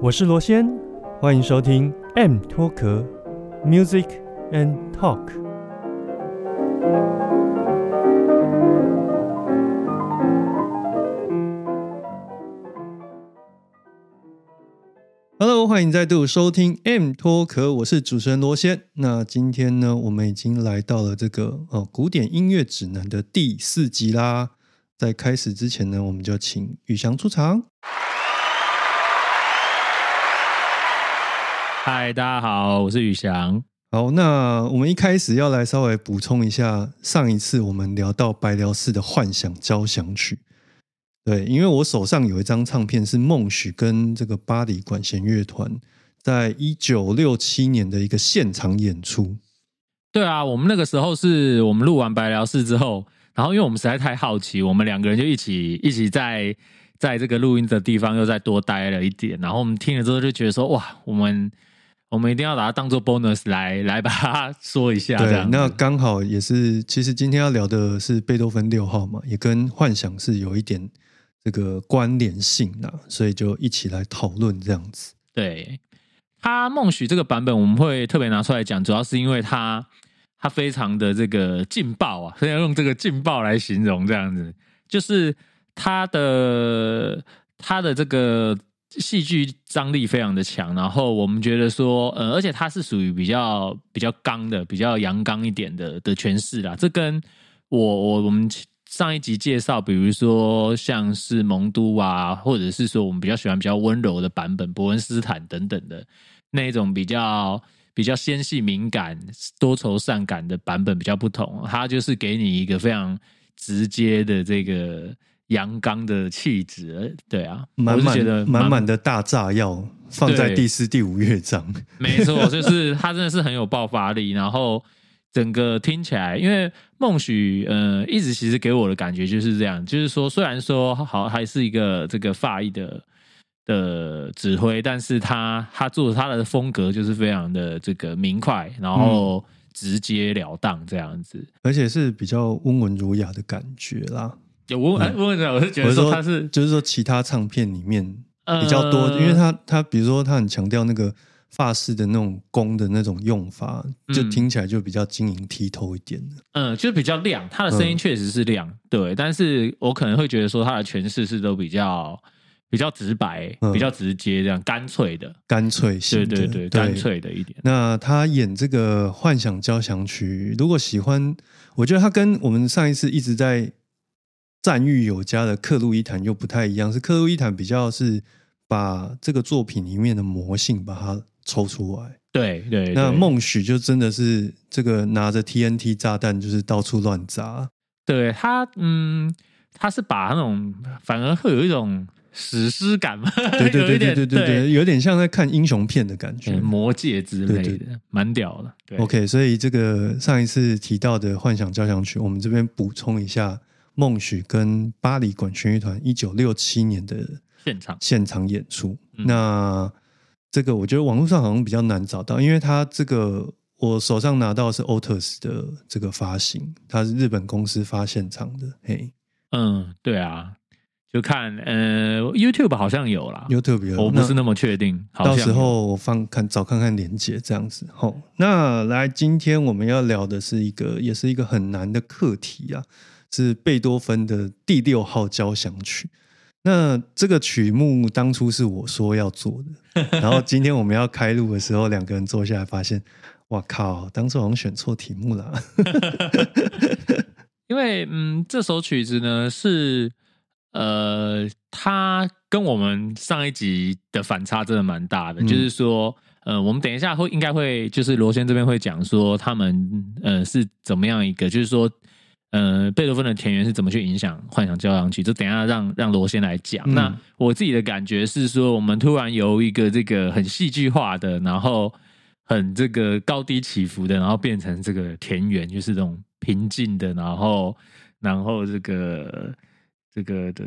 我是罗先，欢迎收听 M 脱壳 Music and Talk。Hello，欢迎再度收听 M 脱壳，我是主持人罗先。那今天呢，我们已经来到了这个哦古典音乐指南的第四集啦。在开始之前呢，我们就请宇翔出场。嗨，大家好，我是宇翔。好，那我们一开始要来稍微补充一下，上一次我们聊到白辽士的幻想交响曲。对，因为我手上有一张唱片是孟许跟这个巴黎管弦乐团在一九六七年的一个现场演出。对啊，我们那个时候是我们录完白辽士之后，然后因为我们实在太好奇，我们两个人就一起一起在在这个录音的地方又再多待了一点，然后我们听了之后就觉得说，哇，我们我们一定要把它当做 bonus 来来把它说一下。这对，那刚好也是，其实今天要聊的是贝多芬六号嘛，也跟幻想是有一点这个关联性啦，所以就一起来讨论这样子。对他梦许这个版本，我们会特别拿出来讲，主要是因为他他非常的这个劲爆啊，所 以要用这个劲爆来形容，这样子就是他的他的这个戏剧张力非常的强，然后我们觉得说，呃，而且他是属于比较比较刚的、比较阳刚一点的的诠释啦，这跟我我我们。上一集介绍，比如说像是蒙都啊，或者是说我们比较喜欢比较温柔的版本，伯恩斯坦等等的那一种比较比较纤细敏感、多愁善感的版本比较不同。它就是给你一个非常直接的这个阳刚的气质，对啊，满我是觉得满满满的大炸药放在第四、第五乐章。没错，就是他真的是很有爆发力，然后整个听起来，因为孟许呃一直其实给我的感觉就是这样，就是说虽然说好还是一个这个法裔的的指挥，但是他他做他的风格就是非常的这个明快，然后直截了当这样子。而且是比较温文儒雅的感觉啦。有我哎，我我是觉得说他是就是说其他唱片里面呃比较多，因为他他比如说他很强调那个发饰的那种弓的那种用法，就嗯听起来就比较晶莹剔透一点的。嗯，就是比较亮，他的声音嗯确实是亮，对。但是我可能会觉得说他的诠释是都比较比较直白、嗯比较直接，这样干脆的，干脆对对对，干。脆的一点。那他演这个《幻想交响曲》，如果喜欢，我觉得他跟我们上一次一直在赞誉有加的克路伊坦又不太一样，是克路伊坦比较是把这个作品里面的魔性把它抽出来。对对，那对孟许就真的是这个拿着 TNT 炸弹，就是到处乱砸。对他，嗯，他是把那种反而会有一种史诗感嘛，对对对对对对 有点像在看英雄片的感觉。嗯魔戒之类对的，蛮屌的。对 OK，所以这个上一次提到的《幻想交响曲》，我们这边补充一下，孟许跟巴黎管弦乐团一九六七年的现场现场演出。嗯那这个我觉得网络上好像比较难找到，因为它这个我手上拿到的是 Otus 的这个发行，它是日本公司发现场的。嘿嗯，对啊，就看呃，YouTube 好像有啦，，YouTube 有我不是那么确定，到时候我放看找看看连接这样子。好，那来今天我们要聊的是一个，也是一个很难的课题啊，是贝多芬的第六号交响曲。那这个曲目当初是我说要做的，然后今天我们要开录的时候，两个人坐下来发现，哇靠，当初好像选错题目了。因为嗯，这首曲子呢是呃，它跟我们上一集的反差真的蛮大的，嗯就是说。呃，我们等一下会应该会就是罗先这边会讲说他们呃是怎么样一个，就是说呃，贝多芬的田园是怎么去影响幻想交响曲？就等一下让让罗先来讲。嗯那我自己的感觉是说，我们突然由一个这个很戏剧化的，然后很这个高低起伏的，然后变成这个田园，就是这种平静的，然后然后这个这个的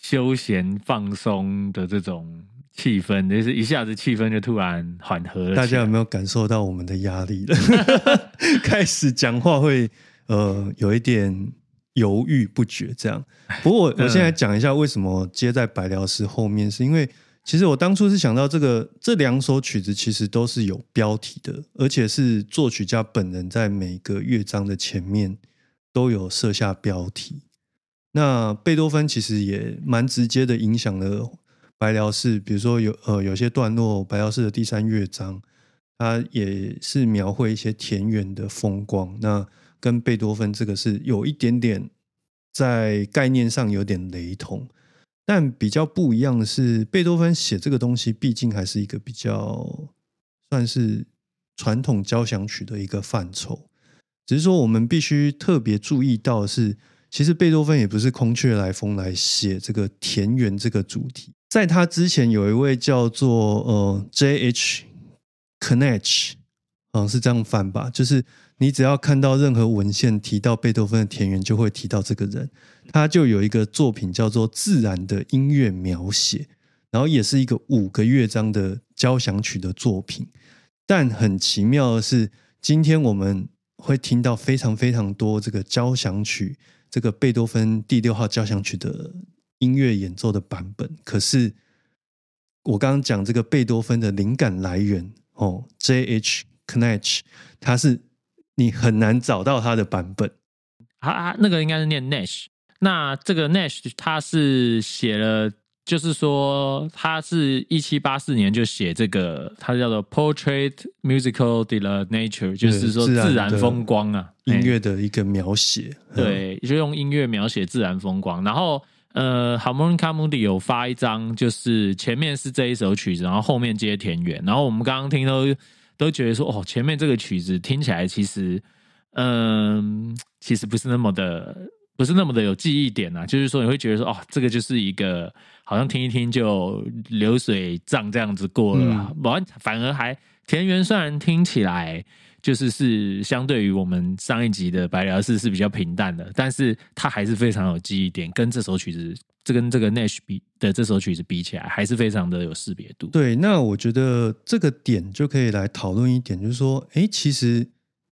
休闲放松的这种气氛，就是一下子气氛就突然缓和了。大家有没有感受到我们的压力了？开始讲话会呃有一点犹豫不决，这样。不过我我现在讲一下为什么接在白辽士后面，是因为其实我当初是想到这个这两首曲子其实都是有标题的，而且是作曲家本人在每个乐章的前面都有设下标题。那贝多芬其实也蛮直接的影响了白辽士，比如说有呃有些段落，白辽士的第三乐章，它也是描绘一些田园的风光。那跟贝多芬这个是有一点点在概念上有点雷同，但比较不一样的是，贝多芬写这个东西，毕竟还是一个比较算是传统交响曲的一个范畴。只是说，我们必须特别注意到是，其实贝多芬也不是空穴来风来写这个田园这个主题，在他之前有一位叫做呃 J H Knecht，好像是这样翻吧，就是你只要看到任何文献提到贝多芬的田园，就会提到这个人。他就有一个作品叫做《自然的音乐描写》，然后也是一个五个乐章的交响曲的作品。但很奇妙的是，今天我们会听到非常非常多这个交响曲，这个贝多芬第六号交响曲的音乐演奏的版本。可是我刚刚讲这个贝多芬的灵感来源哦，J H Knech，他是你很难找到它的版本。他他那个应该是念 Nash，那这个 Nash 他是写了，就是说他是一七八四年就写这个，他叫做 Portrait Musical de la Nature，就是说自然风光啊，音哎乐的一个描写，嗯，对，就用音乐描写自然风光。然后呃，Harmonica Mundi 有发一张，就是前面是这一首曲子，然后后面接田园。然后我们刚刚听都都觉得说，哦，前面这个曲子听起来其实，嗯、其实不是那么的。不是那么的有记忆点啊，就是说你会觉得说，哦，这个就是一个好像听一听就流水账这样子过了啊，完、反而还田园虽然听起来就是是相对于我们上一集的白辽士是比较平淡的，但是它还是非常有记忆点，跟这首曲子，这跟这个 Nash 比的这首曲子比起来，还是非常的有识别度。对，那我觉得这个点就可以来讨论一点，就是说，哎，其实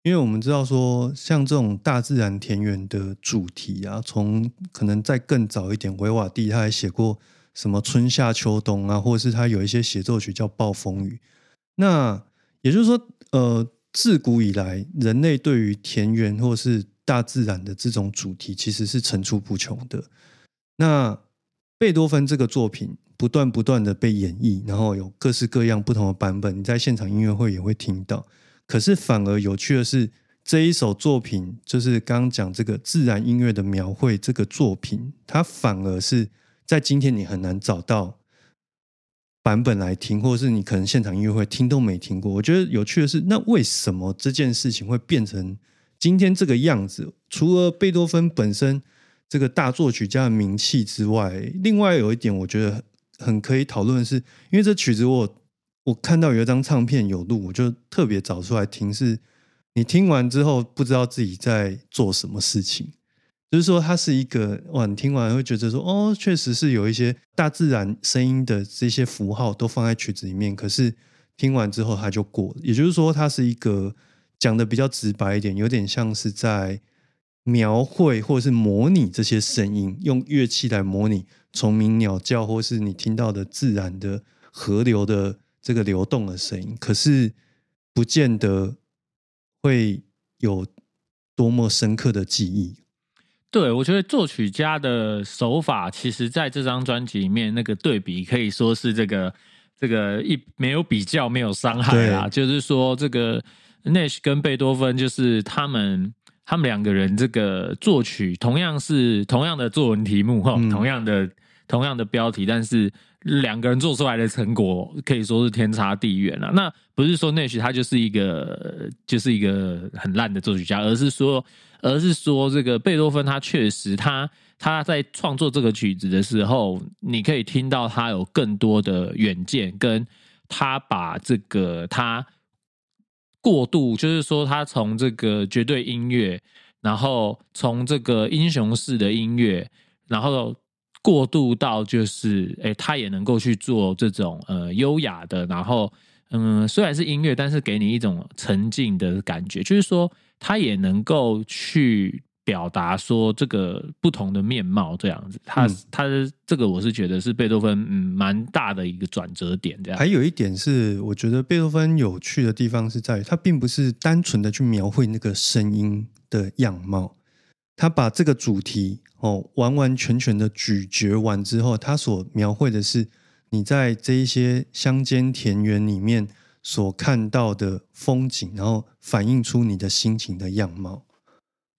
因为我们知道说，像这种大自然田园的主题啊，从可能再更早一点，维瓦蒂他还写过什么春夏秋冬啊，或者是他有一些协奏曲叫暴风雨。那也就是说，呃，自古以来，人类对于田园或是大自然的这种主题，其实是层出不穷的。那贝多芬这个作品不断不断的被演绎，然后有各式各样不同的版本，你在现场音乐会也会听到。可是反而有趣的是，这一首作品就是刚刚讲这个自然音乐的描绘，这个作品它反而是在今天你很难找到版本来听，或者是你可能现场音乐会听都没听过。我觉得有趣的是，那为什么这件事情会变成今天这个样子？除了贝多芬本身这个大作曲家的名气之外，另外有一点我觉得很可以讨论的是，因为这曲子我我看到有一张唱片有录，我就特别找出来听。是你听完之后不知道自己在做什么事情，就是说它是一个哇，你听完会觉得说哦，确实是有一些大自然声音的这些符号都放在曲子里面，可是听完之后它就过了。也就是说，它是一个讲的比较直白一点，有点像是在描绘或者是模拟这些声音，用乐器来模拟虫鸣鸟叫，或是你听到的自然的河流的这个流动的声音，可是不见得会有多么深刻的记忆。对，我觉得作曲家的手法，其实在这张专辑里面，那个对比可以说是这个这个一没有比较，没有伤害啦。就是说，这个 Nash 跟贝多芬，就是他们他们两个人这个作曲同样是同样的作文题目哈，嗯同样的同样的标题，但是两个人做出来的成果可以说是天差地远了。那不是说 Nash 他就是一个就是一个很烂的作曲家，而是说而是说这个贝多芬他确实他他在创作这个曲子的时候，你可以听到他有更多的远见，跟他把这个他过渡，就是说他从这个绝对音乐，然后从这个英雄式的音乐，然后。过渡到就是，哎，他也能够去做这种呃优雅的，然后嗯，虽然是音乐，但是给你一种沉静的感觉，就是说他也能够去表达说这个不同的面貌这样子。他他这个我是觉得是贝多芬嗯蛮大的一个转折点。这样还有一点是，我觉得贝多芬有趣的地方是在于，他并不是单纯的去描绘那个声音的样貌，他把这个主题。哦，完完全全的咀嚼完之后，他所描绘的是你在这一些乡间田园里面所看到的风景，然后反映出你的心情的样貌。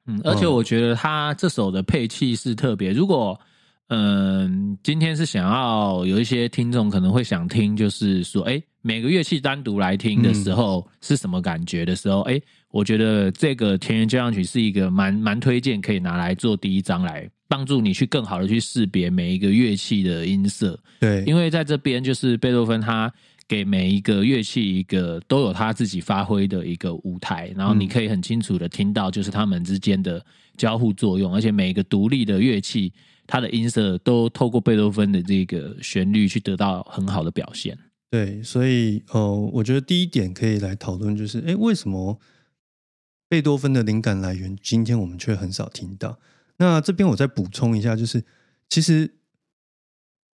嗯，而且我觉得他这首的配器是特别。如果嗯，今天是想要有一些听众可能会想听，就是说，哎，每个乐器单独来听的时候是什么感觉的时候，哎。我觉得这个田园交响曲是一个蛮蛮推荐可以拿来做第一章来帮助你去更好的去识别每一个乐器的音色。对，因为在这边就是贝多芬他给每一个乐器一个都有他自己发挥的一个舞台，然后你可以很清楚的听到就是他们之间的交互作用，而且每一个独立的乐器它的音色都透过贝多芬的这个旋律去得到很好的表现。对，所以呃，我觉得第一点可以来讨论就是，哎，为什么？贝多芬的灵感来源，今天我们却很少听到。那这边我再补充一下，就是其实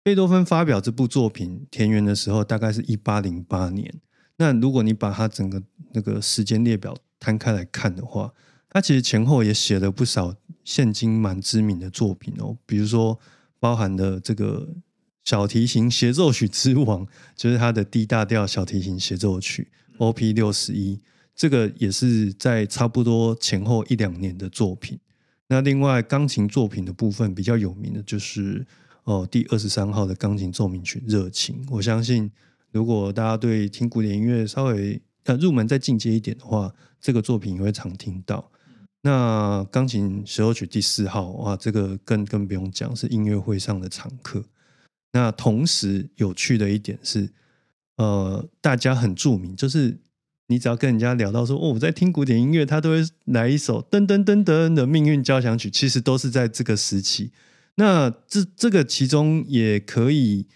贝多芬发表这部作品《田园》的时候，大概是一八零八年。那如果你把他整个那个时间列表摊开来看的话，他其实前后也写了不少现今蛮知名的作品哦，比如说包含的这个小提琴协奏曲之王，就是他的 D 大调小提琴协奏曲 OP 六十一。这个也是在差不多前后一两年的作品。那另外钢琴作品的部分比较有名的就是哦第二十三号的钢琴奏鸣曲《热情》。我相信如果大家对听古典音乐稍微呃入门再进阶一点的话，这个作品也会常听到。那钢琴协奏曲第四号哇，这个更更不用讲，是音乐会上的常客。那同时有趣的一点是，呃，大家很著名就是。你只要跟人家聊到说哦，我在听古典音乐，他都会来一首噔噔噔噔的命运交响曲，其实都是在这个时期。那这这个其中也可以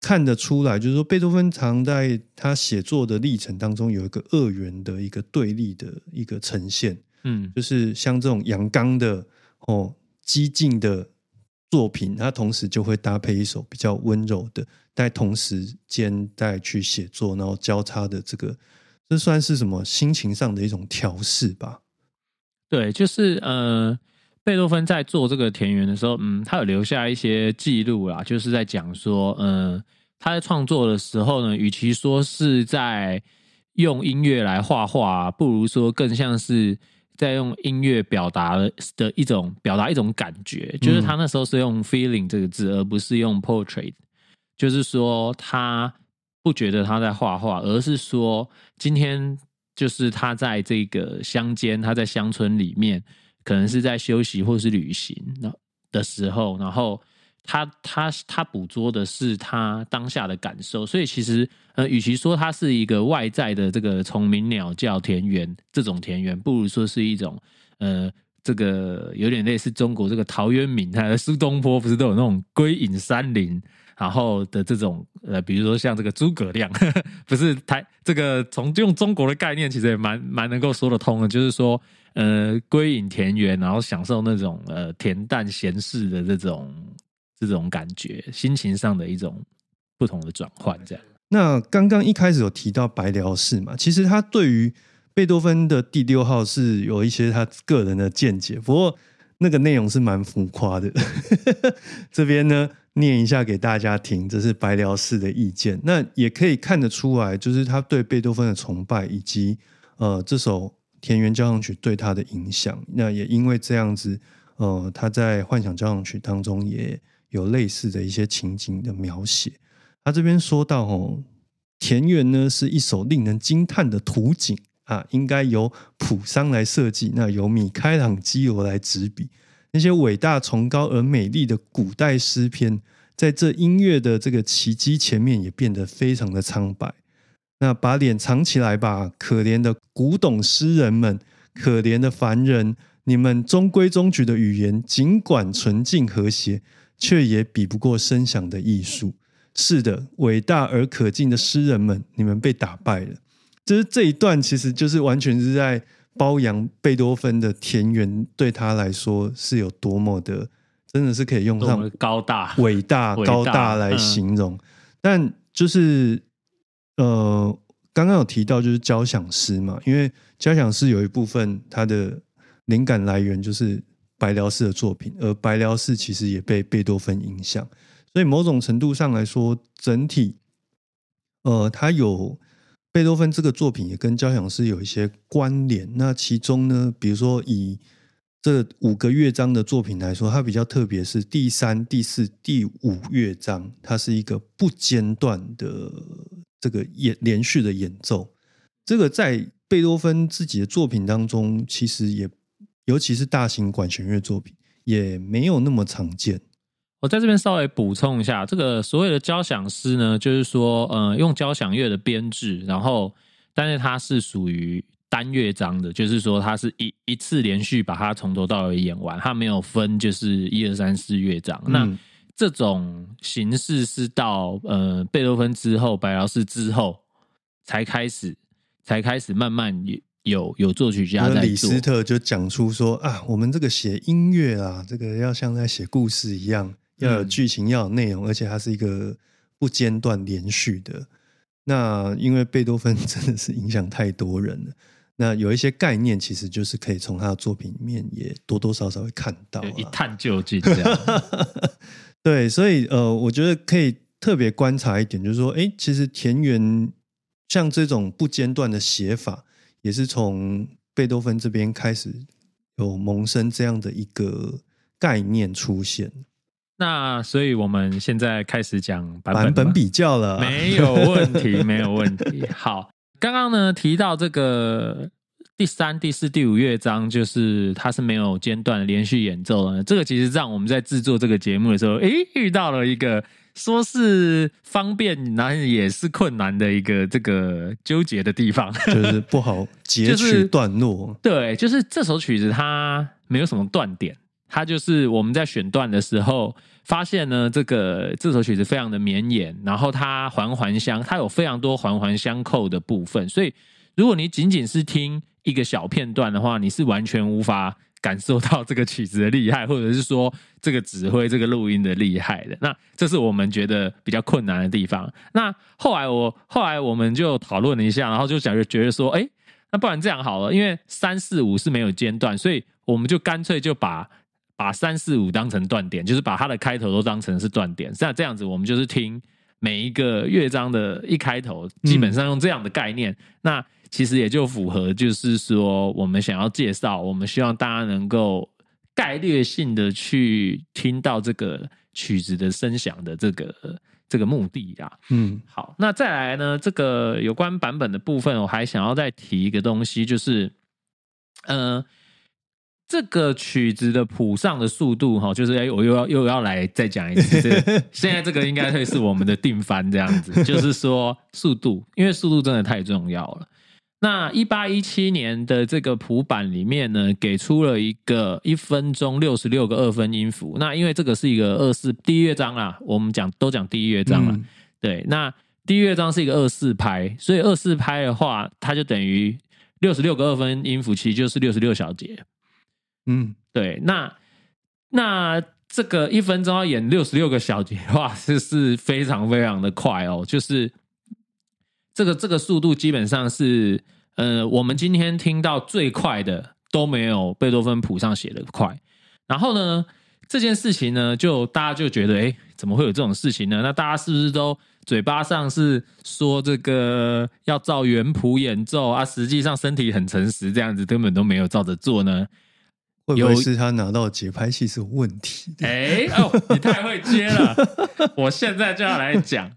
看得出来，就是说贝多芬常在他写作的历程当中有一个二元的一个对立的一个呈现，嗯，就是像这种阳刚的哦激进的作品，他同时就会搭配一首比较温柔的，在同时间在去写作，然后交叉的这个。这算是什么心情上的一种调试吧？对，就是呃，贝多芬在做这个田园的时候，嗯，他有留下一些记录啦，就是在讲说，嗯，他在创作的时候呢，与其说是在用音乐来画画，不如说更像是在用音乐表达的一种表达一种感觉。就是他那时候是用 feeling 这个字，而不是用 portrait，就是说他。不觉得他在画画，而是说今天就是他在这个乡间，他在乡村里面，可能是在休息或是旅行那的时候，然后他他他捕捉的是他当下的感受，所以其实呃，与其说它是一个外在的这个虫鸣鸟叫田园这种田园，不如说是一种呃，这个有点类似中国这个陶渊明他的苏东坡不是都有那种归隐山林。然后的这种呃，比如说像这个诸葛亮，不是台这个从用中国的概念，其实也蛮蛮能够说得通的，就是说呃，归隐田园，然后享受那种呃恬淡闲适的这种这种感觉，心情上的一种不同的转换。这样。那刚刚一开始有提到白辽士嘛，其实他对于贝多芬的第六号是有一些他个人的见解，不过那个内容是蛮浮夸的。这边呢。念一下给大家听，这是白辽士的意见。那也可以看得出来，就是他对贝多芬的崇拜，以及呃这首田园交响曲对他的影响。那也因为这样子，呃，他在幻想交响曲当中也有类似的一些情景的描写。他这边说到哦，田园呢是一首令人惊叹的图景啊，应该由普桑来设计，那由米开朗基罗来执笔。那些伟大、崇高而美丽的古代诗篇，在这音乐的这个奇迹前面，也变得非常的苍白。那把脸藏起来吧，可怜的古董诗人们，可怜的凡人，你们中规中矩的语言，尽管纯净和谐，却也比不过声响的艺术。是的，伟大而可敬的诗人们，你们被打败了。就是这一段，其实就是完全是在包养贝多芬的田园，对他来说是有多么的，真的是可以用上高大、伟大、高大来形容。但就是呃，刚刚有提到就是交响诗嘛，因为交响诗有一部分它的灵感来源就是白辽士的作品，而白辽士其实也被贝多芬影响。所以某种程度上来说，整体，呃，它有贝多芬这个作品也跟交响诗有一些关联。那其中呢，比如说以这五个乐章的作品来说，它比较特别是第三、第四、第五乐章，它是一个不间断的这个演连续的演奏。这个在贝多芬自己的作品当中，其实也尤其是大型管弦乐作品，也没有那么常见。我在这边稍微补充一下，这个所谓的交响诗呢，就是说，呃，用交响乐的编制，然后，但是它是属于单乐章的，就是说，它是一一次连续把它从头到尾演完，它没有分，就是一二三四乐章。那这种形式是到呃贝多芬之后，白辽士之后才开始，才开始慢慢有有有作曲家在做。李斯特就讲出说啊，我们这个写音乐啊，这个要像在写故事一样。要有剧情，要有内容，而且它是一个不间断连续的。那因为贝多芬 真的是影响太多人了，那有一些概念，其实就是可以从他的作品里面也多多少少会看到，一探究竟这样。对，所以呃，我觉得可以特别观察一点，就是说，哎，其实田园像这种不间断的写法，也是从贝多芬这边开始有萌生这样的一个概念出现。那所以我们现在开始讲版版本比较了，没有问题，没有问题。好，刚刚呢提到这个第三、第四、第五乐章，就是它是没有间断连续演奏的。这个其实让我们在制作这个节目的时候，诶，遇到了一个说是方便，然后也是困难的一个这个纠结的地方，就是不好截 取段落。对，就是这首曲子它没有什么断点，它就是我们在选段的时候。发现呢，这个这首曲子非常的绵延，然后它环环相，它有非常多环环相扣的部分，所以如果你仅仅是听一个小片段的话，你是完全无法感受到这个曲子的厉害，或者是说这个指挥、这个录音的厉害的。那这是我们觉得比较困难的地方。那后来我后来我们就讨论了一下，然后就想觉得说，哎，那不然这样好了，因为三四五是没有间断，所以我们就干脆就把。把三四五当成断点，就是把它的开头都当成是断点。那这样子，我们就是听每一个乐章的一开头，基本上用这样的概念。那其实也就符合，就是说我们想要介绍，我们希望大家能够概略性的去听到这个曲子的声响的这个这个目的啊。嗯，好，那再来呢，这个有关版本的部分，我还想要再提一个东西，就是嗯。这个曲子的谱上的速度，哈，就是哎，我又要又要来再讲一次。现在这个应该会是我们的定番这样子，就是说速度，因为速度真的太重要了。那一八一七年的这个谱版里面呢，给出了一个一分钟六十六个二分音符。那因为这个是一个二四第一乐章啦，我们讲都讲第一乐章了。对，那第一乐章是一个二四拍，所以二四拍的话，它就等于六十六个二分音符，其实就是六十六小节。嗯，对，那那这个一分钟要演六十六个小节，的话，是是非常非常的快哦。就是这个这个速度基本上是，呃，我们今天听到最快的都没有贝多芬谱上写的快。然后呢，这件事情呢，就大家就觉得，哎，怎么会有这种事情呢？那大家是不是都嘴巴上是说这个要照原谱演奏啊，实际上身体很诚实，这样子根本都没有照着做呢？会不会是他拿到节拍器是有问题？哎哦，你太会接了！我现在就要来讲，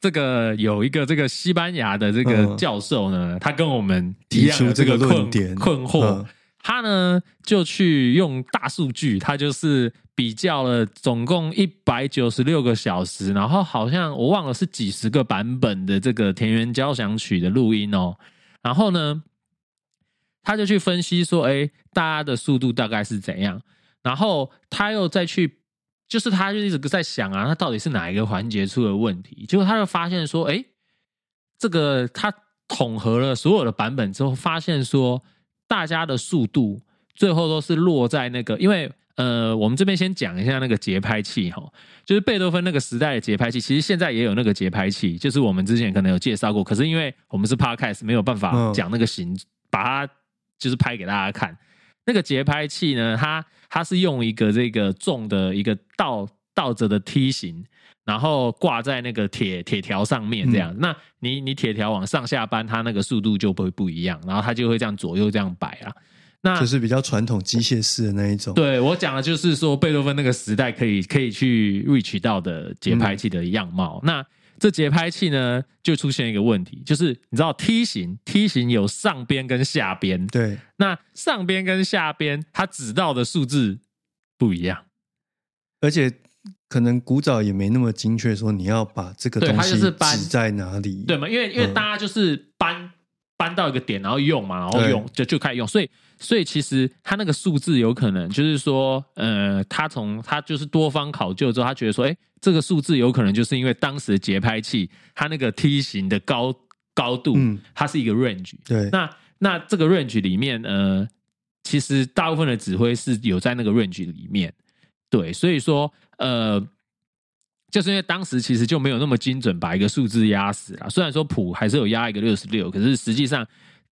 这个有一个这个西班牙的这个嗯教授呢，他跟我们提出这个困论点困惑，嗯他呢就去用大数据，他就是比较了总共一百九十六个小时，然后好像我忘了是几十个版本的这个田园交响曲的录音哦，然后呢，他就去分析说，哎，大家的速度大概是怎样，然后他又再去，就是他就一直在想啊，他到底是哪一个环节出了问题？结果他就发现说，哎，这个他统合了所有的版本之后，发现说。大家的速度最后都是落在那个，因为呃，我们这边先讲一下那个节拍器哈，就是贝多芬那个时代的节拍器，其实现在也有那个节拍器，就是我们之前可能有介绍过，可是因为我们是 podcast 没有办法嗯讲那个形，把它就是拍给大家看。那个节拍器呢，它它是用一个这个重的一个倒倒着的梯形。然后挂在那个铁铁条上面，这样，那你你铁条往上下搬，它那个速度就会不一样，然后它就会这样左右这样摆啊。那就是比较传统机械式的那一种。对我讲的就是说，贝多芬那个时代可以可以去 reach 到的节拍器的样貌。那这节拍器呢，就出现一个问题，就是你知道梯形梯形有上边跟下边，对，那上边跟下边它指到的数字不一样。而且可能古早也没那么精确，说你要把这个东西指在哪里。对嘛？因为因为嗯大家就是搬、搬到一个点，然后用嘛，然后用就就开始用，所以所以其实他那个数字有可能就是说，呃，他从他就是多方考究之后，他觉得说，哎，这个数字有可能就是因为当时的节拍器它那个梯形的高高度，嗯。它是一个 range，对，那那这个 range 里面，呃，其实大部分的指挥是有在那个 range 里面，对，所以说，呃，就是因为当时其实就没有那么精准把一个数字压死了。虽然说谱还是有压一个六十六，可是实际上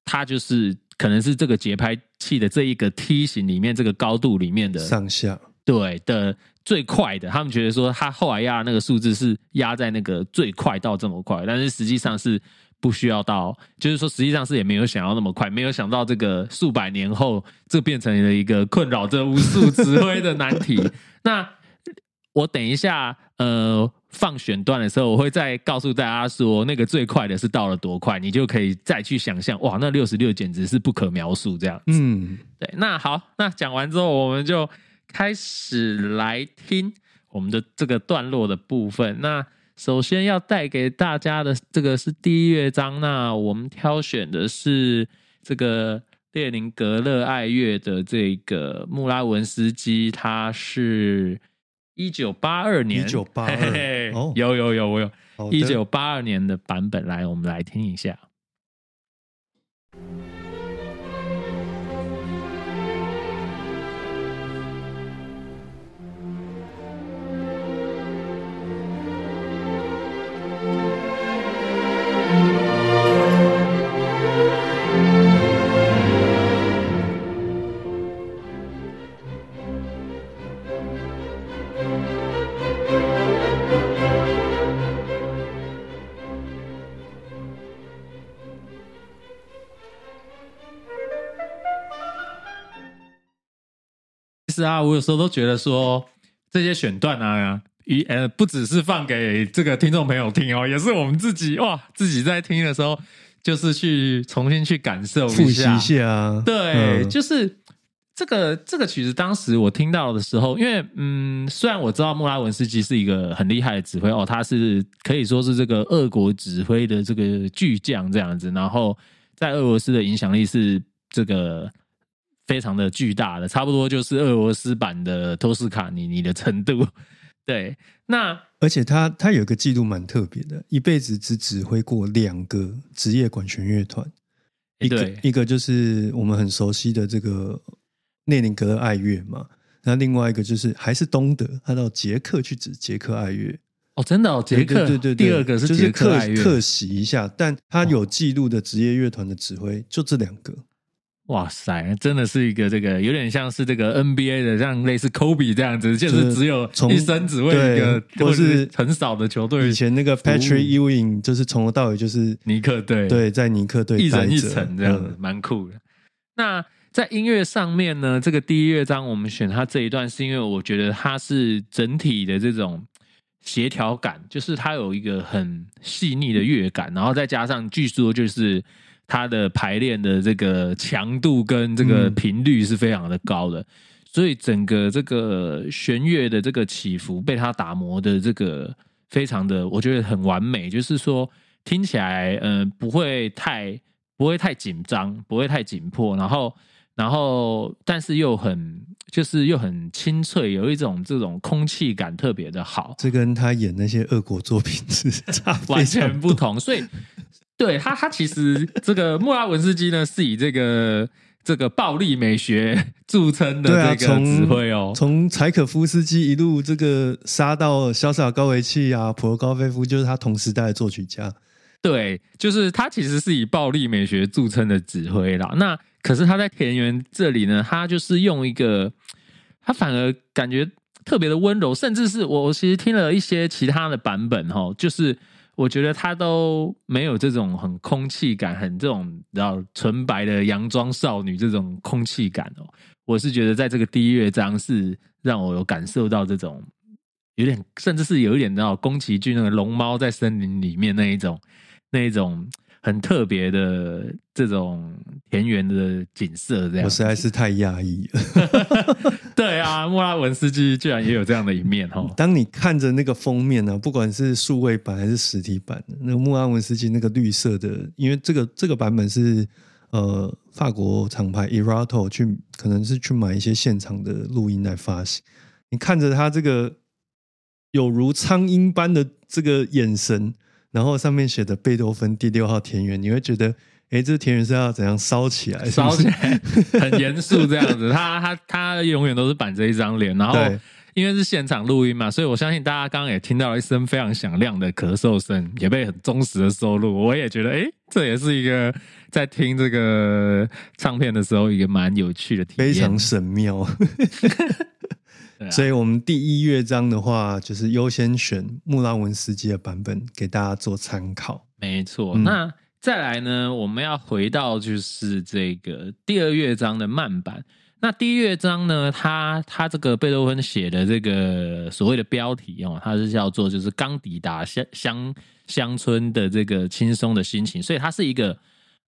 它就是可能是这个节拍器的这一个梯形里面这个高度里面的上下。对的最快的，他们觉得说他后来压的那个数字是压在那个最快到这么快，但是实际上是不需要到，就是说实际上是也没有想要那么快，没有想到这个数百年后，这变成了一个困扰着无数指挥的难题。那我等一下呃放选段的时候，我会再告诉大家说那个最快的是到了多快，你就可以再去想象，哇，那六十六简直是不可描述这样子。嗯，对，那好，那讲完之后，我们就开始来听我们的这个段落的部分。那首先要带给大家的这个是第一乐章，那我们挑选的是这个列宁格勒爱乐的这个穆拉文斯基，他是一九八二年，1982嘿嘿嘿。哦。有有有，我有。一九八二年的版本，来，我们来听一下。其实啊，我有时候都觉得说这些选段啊，一呃，不只是放给这个听众朋友听哦，也是我们自己哇，自己在听的时候，就是去重新去感受复习。一下啊。对，嗯就是这个这个曲子，当时我听到的时候，因为嗯，虽然我知道穆拉文斯基是一个很厉害的指挥哦，他是可以说是这个俄国指挥的这个巨匠这样子，然后在俄罗斯的影响力是这个非常的巨大的，差不多就是俄罗斯版的托斯卡尼尼的程度。对，那而且他他有一个记录蛮特别的，一辈子只指挥过两个职业管弦乐团，一个一个就是我们很熟悉的这个列宁格勒爱乐嘛，那另外一个就是还是东德，他到捷克去指捷克爱乐，哦，真的哦，捷克对对对对，第二个是就是捷克爱乐，哦客习一下，但他有记录的职业乐团的指挥就这两个，哇塞，真的是一个这个有点像是这个 NBA 的，像类似 Kobe 这样子，就是只有从一生只为一个，对或是很少的球队。以前那个 Patrick Ewing 就是从头到尾就是尼克队，对在尼克队一人一层这样子，嗯。蛮酷的。那在音乐上面呢，这个第一乐章我们选它这一段，是因为我觉得它是整体的这种协调感，就是它有一个很细腻的乐感，然后再加上据说就是它的排练的这个强度跟这个嗯。频率是非常的高的，所以整个这个弦乐的这个起伏被他打磨的这个非常的，我觉得很完美，就是说听起来嗯、呃不会太不会太紧张，不会太紧迫，然后然后但是又很就是又很清脆，有一种这种空气感特别的好，这跟他演那些俄国作品是差完全不同。所以，对他，他其实这个莫拉文斯基呢，是以这个这个暴力美学著称的这个从指挥哦。从柴可夫斯基一路这个杀到潇洒高维契啊，普罗高菲夫，就是他同时代的作曲家。对，就是他其实是以暴力美学著称的指挥啦。那可是他在田园这里呢，他就是用一个，他反而感觉特别的温柔，甚至是我我其实听了一些其他的版本哈，就是我觉得他都没有这种很空气感，很这种然后纯白的洋装少女这种空气感哦。我是觉得在这个第一乐章是让我有感受到这种有点，甚至是有一点那种宫崎骏那个龙猫在森林里面那一种那一种很特别的这种田园的景色，这样我实在是太压抑了。对啊，莫拉文斯基居然也有这样的一面哦。当你看着那个封面呢、不管是数位版还是实体版的，那个穆拉文斯基那个绿色的，因为这个这个版本是呃法国厂牌 Erato 去可能是去买一些现场的录音来发行。你看着他这个有如苍鹰般的这个眼神，然后上面写的贝多芬第六号田园，你会觉得，哎，这田园是要怎样烧起来？烧起来很严肃这样子，他他他永远都是板着一张脸，然后对因为是现场录音嘛，所以我相信大家刚刚也听到了一声非常响亮的咳嗽声，也被很忠实的收录。我也觉得，哎，这也是一个在听这个唱片的时候一个蛮有趣的体验，非常神妙。对啊所以，我们第一乐章的话，就是优先选穆拉文斯基的版本给大家做参考。没错。嗯那再来呢，我们要回到就是这个第二乐章的慢版。那第一乐章呢，它它这个贝多芬写的这个所谓的标题哦，它是叫做就是刚抵达乡乡乡村的这个轻松的心情，所以它是一个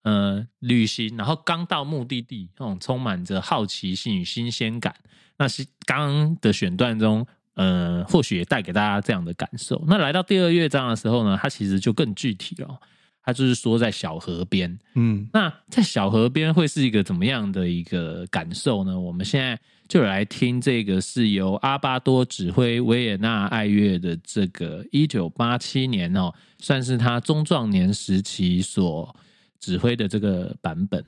呃旅行，然后刚到目的地那种充满着好奇心与新鲜感。那是刚刚的选段中，呃，或许也带给大家这样的感受。那来到第二乐章的时候呢，它其实就更具体了哦，它就是说在小河边。嗯，那在小河边会是一个怎么样的一个感受呢？我们现在就来听这个是由阿巴多指挥维也纳爱乐的这个一九八七年哦，算是他中壮年时期所指挥的这个版本。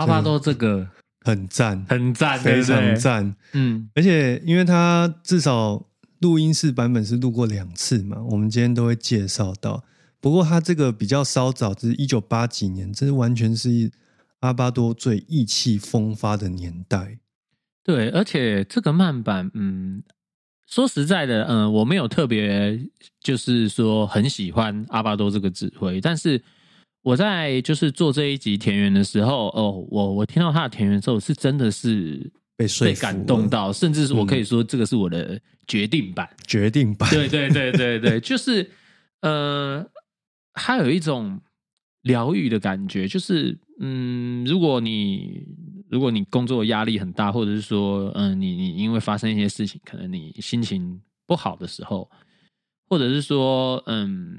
阿巴多这个很赞，很赞，非常。赞。嗯，而且，因为他至少录音室版本是录过两次嘛，我们今天都会介绍到。不过，他这个比较稍早，就是一九八几年，这完全是阿巴多最意气风发的年代。对，而且这个慢版，嗯，说实在的，嗯，我没有特别就是说很喜欢阿巴多这个指挥，但是我在就是做这一集田园的时候，哦，我我听到他的田园之后，是真的是被被感动到，甚至是我可以说这个是我的决定版。决定版，对对对对对，就是呃，他有一种疗愈的感觉，就是嗯，如果你如果你工作压力很大，或者是说嗯，你你因为发生一些事情，可能你心情不好的时候，或者是说嗯，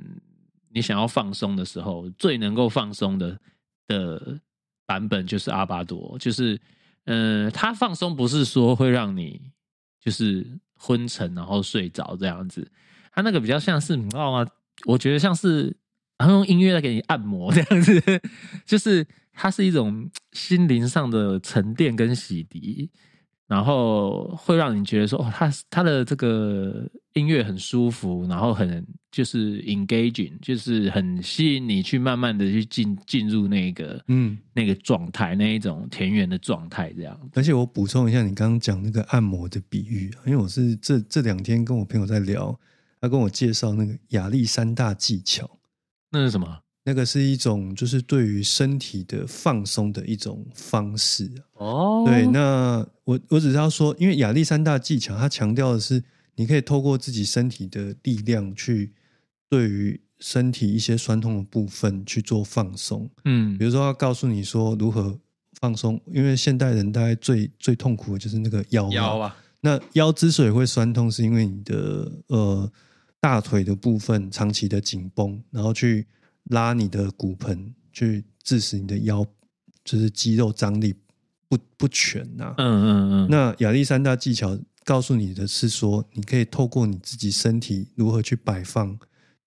你想要放松的时候，最能够放松的的版本就是阿巴多，就是嗯，它放松不是说会让你就是昏沉然后睡着这样子，它那个比较像是你知道吗？我觉得像是。然后用音乐来给你按摩，这样子，就是它是一种心灵上的沉淀跟洗涤，然后会让你觉得说，哦，他他的这个音乐很舒服，然后很就是 engaging，就是很吸引你去慢慢的去进进入那个嗯那个状态，那一种田园的状态这样。而且我补充一下，你刚刚讲那个按摩的比喻，因为我是这这两天跟我朋友在聊，他跟我介绍那个亚历山大技巧。那是什么？那个是一种，就是对于身体的放松的一种方式哦。对，那我我只是要说，因为亚历山大技巧，它强调的是，你可以透过自己身体的力量，去对于身体一些酸痛的部分去做放松。嗯，比如说，要告诉你说如何放松，因为现代人大概最最痛苦的就是那个腰腰啊。那腰之所以会酸痛，是因为你的呃。大腿的部分长期的紧绷，然后去拉你的骨盆，去致使你的腰就是肌肉张力不不全呐。嗯嗯嗯。那亚历山大技巧告诉你的是说，你可以透过你自己身体如何去摆放，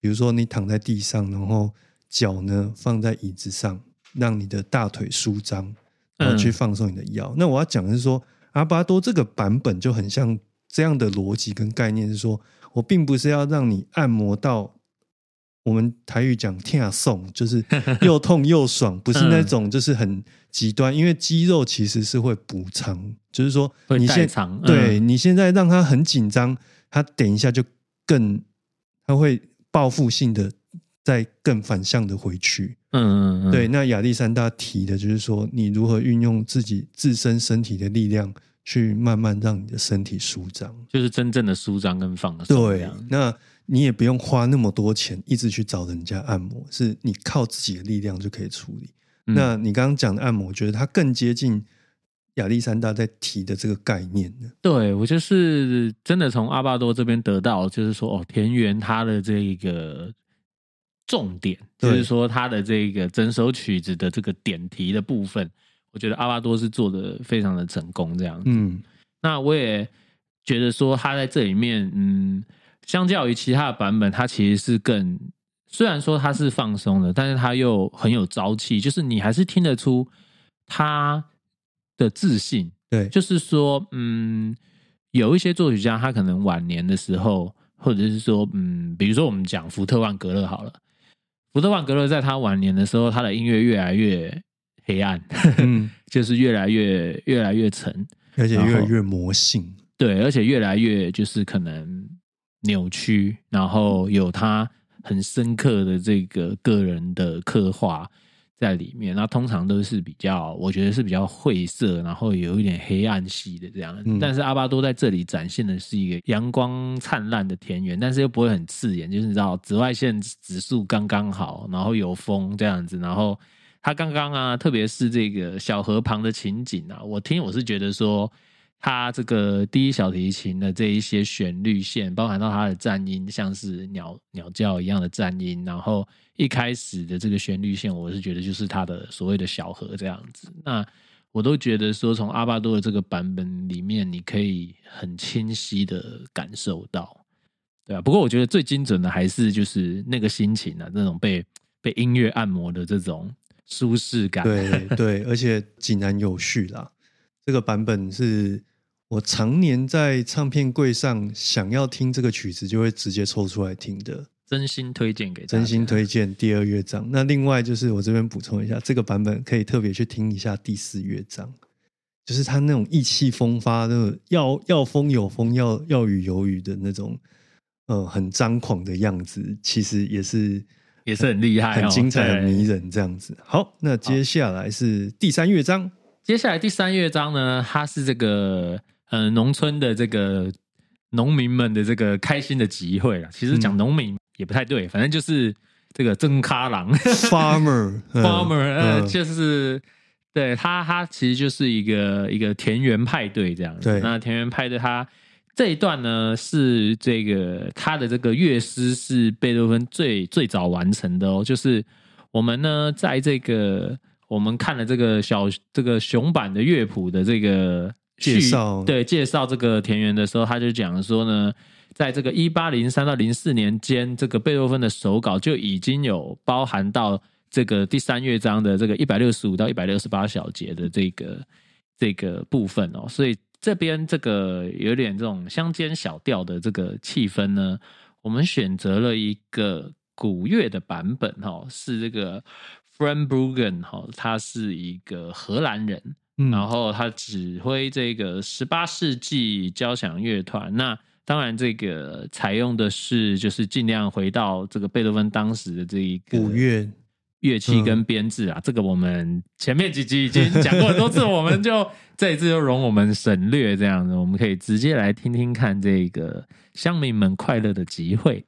比如说你躺在地上，然后脚呢放在椅子上，让你的大腿舒张，然后去放松你的腰。那我要讲的是说，阿巴多这个版本就很像这样的逻辑跟概念是说。我并不是要让你按摩到我们台语讲“天啊送”，就是又痛又爽，不是那种就是很极端。因为肌肉其实是会补偿，就是说你现对你现在让他很紧张，他等一下就更他会报复性的再更反向的回去。嗯嗯嗯，对。那亚历山大提的就是说，你如何运用自己自身身体的力量。去慢慢让你的身体舒张，就是真正的舒张跟放松。对，那你也不用花那么多钱，一直去找人家按摩，是你靠自己的力量就可以处理。那你刚刚讲的按摩，我觉得它更接近亚历山大在提的这个概念呢。对我就是真的从阿巴多这边得到，就是说哦，田园它的这一个重点，就是说他的这个整首曲子的这个点题的部分。我觉得阿巴多是做的非常的成功，这样子。嗯，那我也觉得说他在这里面，嗯，相较于其他的版本，它其实是更虽然说它是放松的，但是它又很有朝气，就是你还是听得出他的自信。对，就是说，嗯，有一些作曲家，他可能晚年的时候，或者是说，嗯，比如说我们讲福特万格勒好了，福特万格勒在他晚年的时候，他的音乐越来越。黑暗，嗯，就是越来越越来越沉，而且越来越魔性，对，而且越来越就是可能扭曲，然后有他很深刻的这个个人的刻画在里面。那通常都是比较，我觉得是比较晦涩，然后有一点黑暗系的这样。但是阿巴多在这里展现的是一个阳光灿烂的田园，但是又不会很刺眼，就是你知道紫外线指数刚刚好，然后有风这样子，然后。他刚刚啊，特别是这个小河旁的情景啊，我听我是觉得说，他这个第一小提琴的这一些旋律线，包含到他的颤音，像是鸟鸟叫一样的颤音，然后一开始的这个旋律线，我是觉得就是他的所谓的小河这样子。那我都觉得说，从阿巴多的这个版本里面，你可以很清晰的感受到，对啊。不过我觉得最精准的还是就是那个心情啊，那种被被音乐按摩的这种。舒适感，对对，而且井然有序啦。这个版本是我常年在唱片柜上想要听这个曲子，就会直接抽出来听的。真心推荐给真心推荐第二乐章。那另外就是我这边补充一下，这个版本可以特别去听一下第四乐章，就是他那种意气风发的，要要风有风，要要雨有雨的那种，呃，很张狂的样子，其实也是。也是很厉害，很精彩、很迷人这样子。好，那接下来是第三乐章。接下来第三乐章呢，它是这个呃农村的这个农民们的这个开心的集会了。其实讲农民也不太对，反正就是这个曾咖郎。Farmer 嗯。Farmer，呃，嗯。就是对他，他其实就是一个一个田园派对这样子。对。那田园派对他这一段呢，是这个他的这个乐师是贝多芬最最早完成的哦，就是我们呢在这个我们看了这个小这个熊版的乐谱的这个序介绍对介绍这个田园的时候，他就讲说呢。在这个一八零三到零四年间，这个贝多芬的手稿就已经有包含到这个第三乐章的这个一百六十五到一百六十八小节的这个这个部分哦，所以这边这个有点这种乡间小调的这个气氛呢，我们选择了一个古乐的版本哈、哦，是这个 Frank Bruggen 哈、哦，他是一个荷兰人，嗯然后他指挥这个十八世纪交响乐团。那当然，这个采用的是就是尽量回到这个贝多芬当时的这一个古乐乐器跟编制啊，这个我们前面几集已经讲过很多次，我们就这一次就容我们省略这样子，我们可以直接来听听看这个乡民们快乐的集会。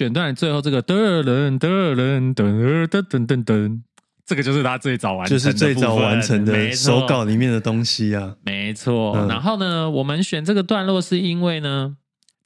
选段最后，这个噔噔噔噔噔噔噔噔噔，这个就是他最早完成的就是最早完成的手稿里面的东西啊。没错，嗯然后呢，我们选这个段落是因为呢，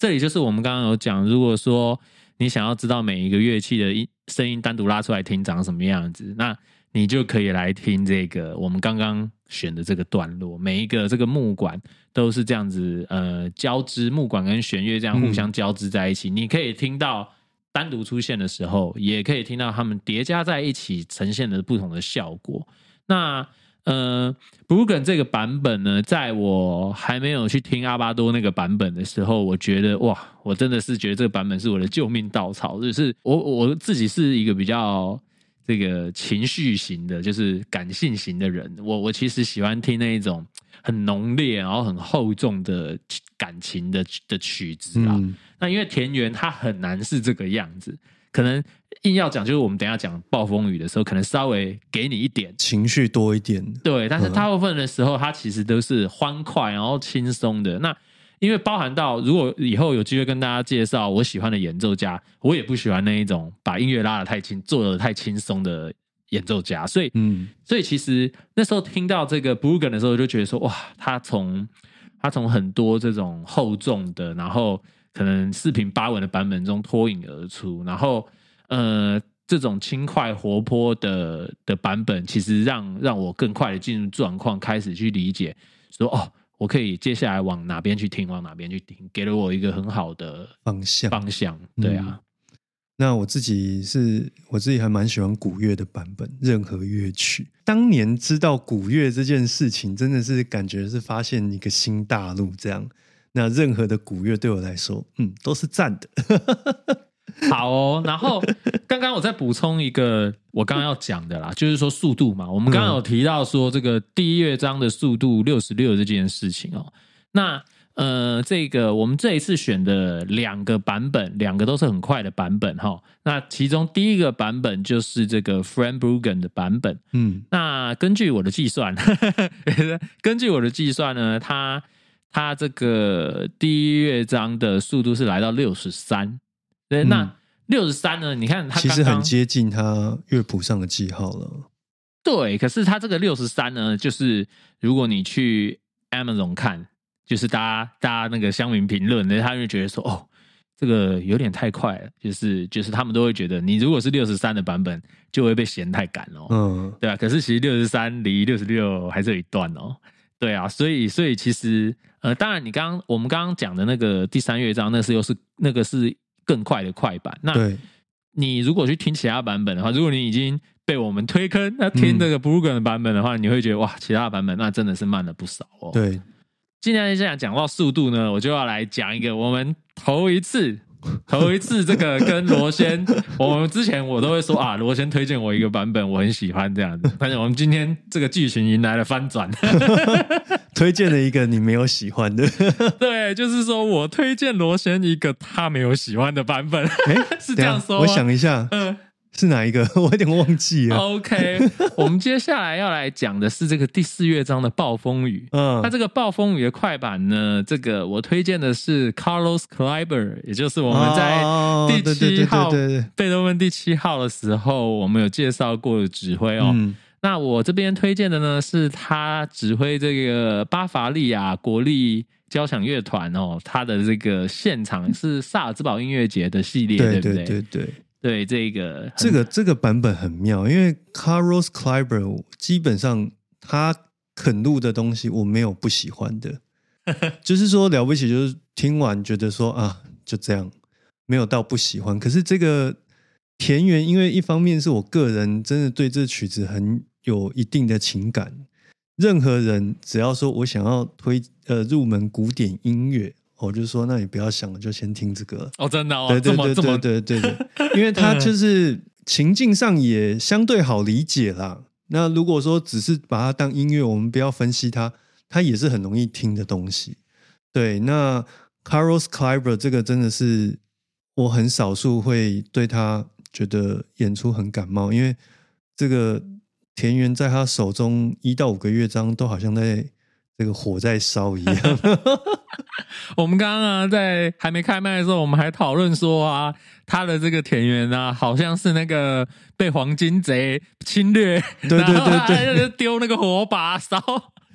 这里就是我们刚刚有讲，如果说你想要知道每一个乐器的音声音单独拉出来听长什么样子，那你就可以来听这个我们刚刚选的这个段落，每一个这个木管都是这样子，呃，交织木管跟弦乐这样互相交织在一起，你可以听到。单独出现的时候，也可以听到它们叠加在一起呈现的不同的效果。那呃 b r u g e n 这个版本呢，在我还没有去听阿巴多那个版本的时候，我觉得哇，我真的是觉得这个版本是我的救命稻草。就是我我自己是一个比较这个情绪型的，就是感性型的人。我我其实喜欢听那一种很浓烈然后很厚重的感情的的曲子啊。嗯，那因为田园它很难是这个样子，可能硬要讲，就是我们等一下讲暴风雨的时候，可能稍微给你一点情绪多一点。对，但是嗯大部分的时候，它其实都是欢快然后轻松的。那因为包含到，如果以后有机会跟大家介绍我喜欢的演奏家，我也不喜欢那一种把音乐拉得太轻、做得太轻松的演奏家，所以嗯，所以其实那时候听到这个 Brugen 的时候，就觉得说哇，他从他从很多这种厚重的，然后可能四平八稳的版本中脱颖而出，然后呃这种轻快活泼的的版本，其实让让我更快的进入状况，开始去理解说哦，我可以接下来往哪边去听，往哪边去听，给了我一个很好的方向。方向。对啊，那我自己是我自己还蛮喜欢古乐的版本，任何乐曲。当年知道古乐这件事情，真的是感觉是发现一个新大陆这样。那任何的古乐对我来说，嗯，都是赞的。好哦，然后 刚刚我再补充一个我刚刚要讲的啦，就是说速度嘛。我们刚刚有提到说这个第一乐章的速度六十六这件事情哦。那呃，这个我们这一次选的两个版本，两个都是很快的版本哈、那其中第一个版本就是这个 Frank Brugen 的版本，嗯那根据我的计算，根据我的计算呢，它它这个第一乐章的速度是来到六十三。对，嗯那六十三呢？你看它其实很接近它乐谱上的记号了。对，可是它这个六十三呢，就是如果你去 Amazon 看，就是大家大家那个乡民评论那，他就觉得说，哦，这个有点太快了，就是就是他们都会觉得你如果是六十三的版本，就会被嫌太赶哦，嗯，对啊，可是其实六十三离六十六还是有一段哦，对啊，所以所以其实呃，当然你刚刚我们刚刚讲的那个第三乐章，那是又是那个是更快的快板，那，你如果去听其他版本的话，如果你已经被我们推坑，那听这个 Brugen 的版本的话，你会觉得哇，其他版本那真的是慢了不少哦。，对，今天这样讲到速度呢，我就要来讲一个我们头一次。头一次这个跟罗先，我们之前我都会说啊，罗先推荐我一个版本，我很喜欢这样子。但是我们今天这个剧情迎来了翻转，推荐了一个你没有喜欢的，对，就是说我推荐罗先一个他没有喜欢的版本，哎，是这样说吗我想一下，嗯。是哪一个？我有点忘记了。OK，我们接下来要来讲的是这个第四乐章的暴风雨。嗯那，这个暴风雨的快板呢？这个我推荐的是 Carlos Kleiber，也就是我们在哦第七号贝多芬第七号的时候，我们有介绍过的指挥哦。嗯那我这边推荐的呢，是他指挥这个巴伐利亚国立交响乐团哦，他的这个现场是萨尔兹堡音乐节的系列，对不对？对对对，对这个这个这个版本很妙，因为 Carlos Kleiber 基本上他肯录的东西我没有不喜欢的，就是说了不起，就是听完觉得说啊就这样，没有到不喜欢。可是这个田园，因为一方面是我个人真的对这曲子很有一定的情感，任何人只要说我想要推呃入门古典音乐，我就说那你不要想了，就先听这个。哦，真的哦，对对对对对对对，因为他 就是情境上也相对好理解啦。那如果说只是把它当音乐，我们不要分析它，它也是很容易听的东西。对，那 Carlos Kleiber 这个真的是我很少数会对他觉得演出很感冒，因为这个田园在他手中一到五个乐章都好像在这个火在烧一样。我们刚刚啊，在还没开麦的时候，我们还讨论说啊，他的这个田园啊，好像是那个被黄金贼侵略，对对对对就丢那个火把烧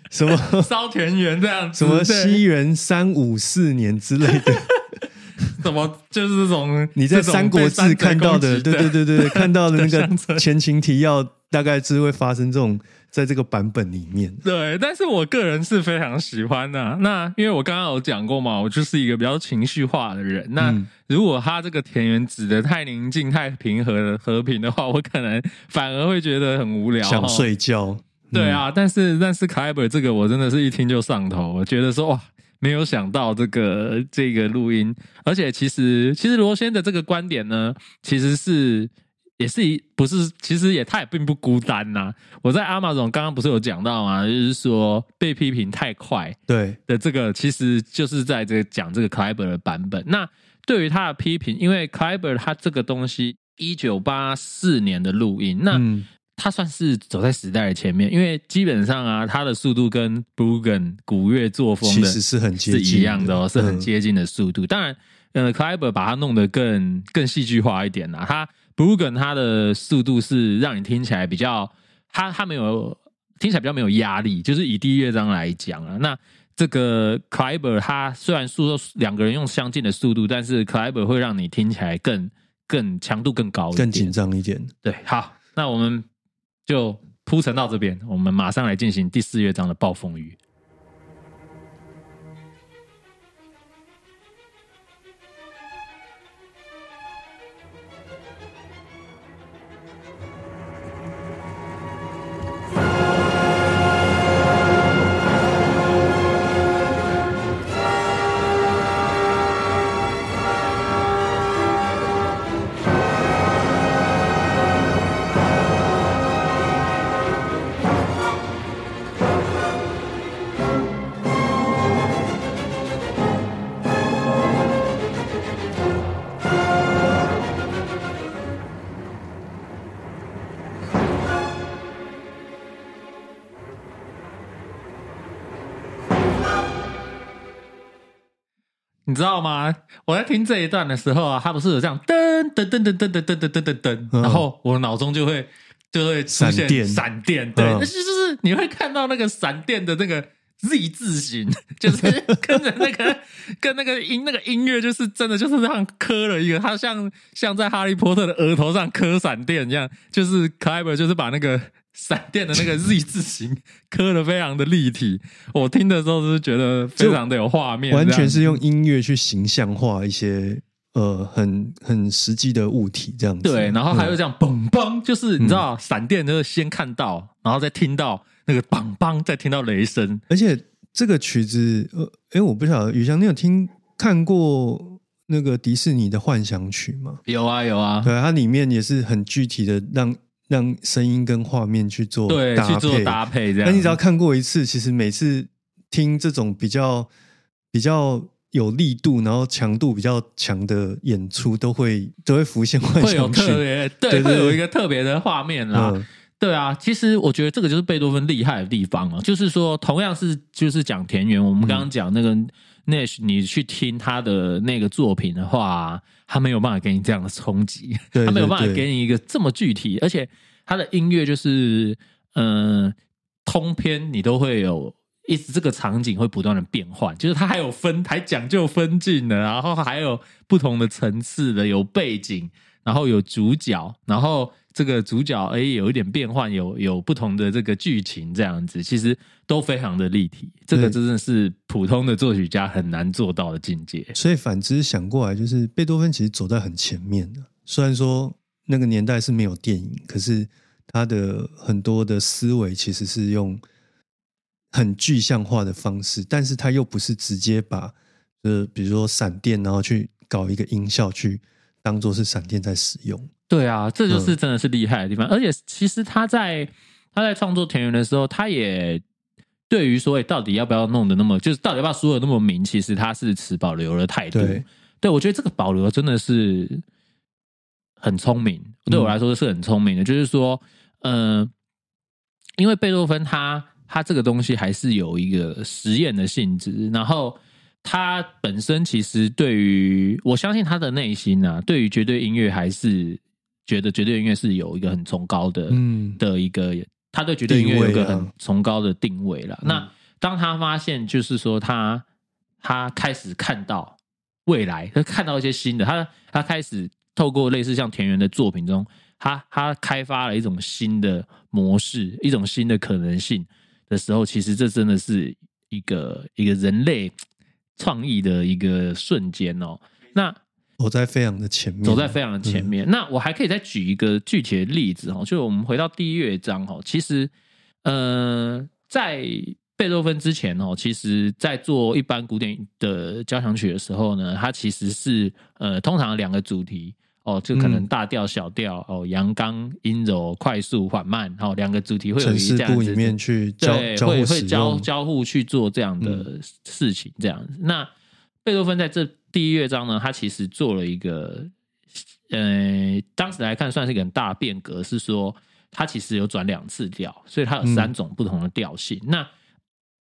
什么烧田园这样子，什么西元三五四年之类的。怎么就是这种你在《三国志看到的，对对对对，看到的那个前情提要，大概是会发生这种在这个版本里面。对，但是我个人是非常喜欢的、那因为我刚刚有讲过嘛，我就是一个比较情绪化的人。那、嗯。如果他这个田园指的太宁静、太平和和平的话，我可能反而会觉得很无聊，想哦睡觉，对啊，但是但是凯本这个我真的是一听就上头，我觉得说哇，没有想到这个这个录音，而且其实其实罗先的这个观点呢，其实是也是一不是，其实也他也并不孤单呐、我在阿玛总刚刚不是有讲到吗？就是说被批评太快对，的这个，其实就是在这个讲这个 Kleiber 的版本。那对于他的批评，因为 Kleiber 他这个东西一九八四年的录音，那。嗯，他算是走在时代的前面，因为基本上啊，他的速度跟 Brugen 古乐作风的其实是很接是一样的哦，是很嗯接近的速度。当然，呃 c l i b e r 把它弄得更更戏剧化一点啦。他 Brugen 他的速度是让你听起来比较，他他没有听起来比较没有压力，就是以第一乐章来讲啊，那。这个 c l i b e r 他虽然速度两个人用相近的速度，但是 c l i b e r 会让你听起来更更强度更高一点，更紧张一点。对，好，那我们就铺陈到这边，我们马上来进行第四乐章的暴风雨。知道吗？我在听这一段的时候啊，它不是有这样噔噔噔噔噔噔噔噔噔噔噔，嗯。然后我脑中就会就会出现闪电。闪电，对，嗯。那、就是就是你会看到那个闪电的那个 Z 字形，就是跟着那个 跟那个音那个音乐，就是真的就是这样磕了一个，他像像在哈利波特的额头上磕闪电一样，就是 Cliver 就是把那个闪电的那个 Z 字形 刻的非常的立体。我听的时候就是觉得非常的有画面，完全是用音乐去形象化一些呃很很实际的物体这样子。对，然后还有嗯这样嘣嘣，就是你知道闪电就是先看到，然后再听到那个嘣嘣，再听到雷声。而且这个曲子，呃，哎，我不晓得，雨翔，你有听看过那个迪士尼的幻想曲吗？有啊有啊，对，它里面也是很具体的让让声音跟画面去做对，搭配。去做搭配这样。那你只要看过一次，其实每次听这种比较比较有力度，然后强度比较强的演出，都会都会浮现幻会有想。特别对，会有一个特别的画面啦。嗯，对啊，其实我觉得这个就是贝多芬厉害的地方啊，就是说同样是就是讲田园，我们刚刚讲那个 Nash，你去听他的那个作品的话，他没有办法给你这样的冲击，对他没有办法给你一个这么具体，而且他的音乐就是嗯、呃通篇你都会有。一直这个场景会不断的变换，就是他还有分，还讲究分镜的，然后还有不同的层次的，有背景，然后有主角，然后这个主角哎有一点变换，有有不同的这个剧情，这样子其实都非常的立体。这个真的是普通的作曲家很难做到的境界。所以反之想过来，就是贝多芬其实走在很前面的。虽然说那个年代是没有电影，可是他的很多的思维其实是用很具象化的方式，但是他又不是直接把呃，比如说闪电，然后去搞一个音效去当做是闪电在使用。对啊，这嗯就是真的是厉害的地方。而且其实他在他在创作田园的时候，他也对于说，哎，到底要不要弄得那么，就是到底要不要说的那么明，其实他是持保留的态度。对对我觉得这个保留真的是很聪明，对我来说是很聪明的。就是说，嗯、因为贝多芬他他这个东西还是有一个实验的性质，然后他本身其实对于我相信他的内心啊，对于绝对音乐还是觉得绝对音乐是有一个很崇高的，嗯的一个，他对绝对音乐有一个很崇高的定位了。那当他发现，就是说他他开始看到未来，他看到一些新的，他他开始透过类似像田园的作品中，他他开发了一种新的模式，一种新的可能性的时候，其实这真的是一个一个人类创意的一个瞬间哦。那走在非常的前面，走在非常的前面。那我还可以再举一个具体的例子哈，就是我们回到第一乐章哈，其实呃，在贝多芬之前哦，其实在做一般古典的交响曲的时候呢，它其实是呃通常两个主题。哦，就可能嗯大调、小调，哦，阳刚、阴柔、快速、缓慢，哦，两个主题会有一这样子里面去交对，交会会交。交互去做这样的事情，这样子。那贝多芬在这第一乐章呢，它其实做了一个，呃，当时来看算是一个很大的变革，是说它其实有转两次调，所以它有三种不同的调性。那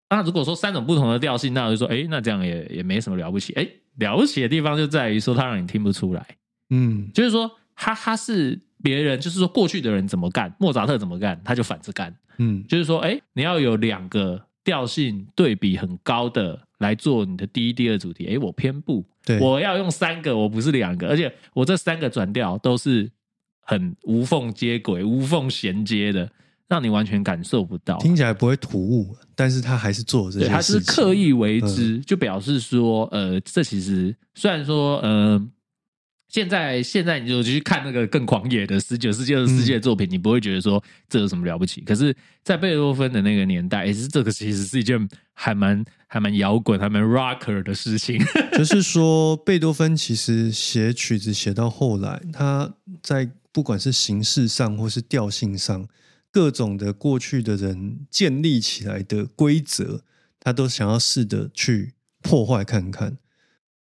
那如果说三种不同的调性，那我就说，哎，那这样也也没什么了不起。哎，了不起的地方就在于说，它让你听不出来。嗯，就是说，他他是别人，就是说过去的人怎么干，莫扎特怎么干，他就反着干。嗯，就是说，哎，你要有两个调性对比很高的来做你的第一、第二主题。哎，我偏不，对，我要用三个，我不是两个，而且我这三个转调都是很无缝接轨、无缝衔接的，让你完全感受不到。听起来不会突兀，但是他还是做了这些事情。是刻意为之，就表示说，呃，这其实虽然说，呃，现在现在你就去看那个更狂野的十九世纪、二十世纪的作品，你不会觉得说这有什么了不起。可是，在贝多芬的那个年代，也是这个其实是一件还蛮还蛮摇滚、还蛮 rocker 的事情。就是说，贝多芬其实写曲子写到后来，他在不管是形式上或是调性上，各种的过去的人建立起来的规则，他都想要试着去破坏看看。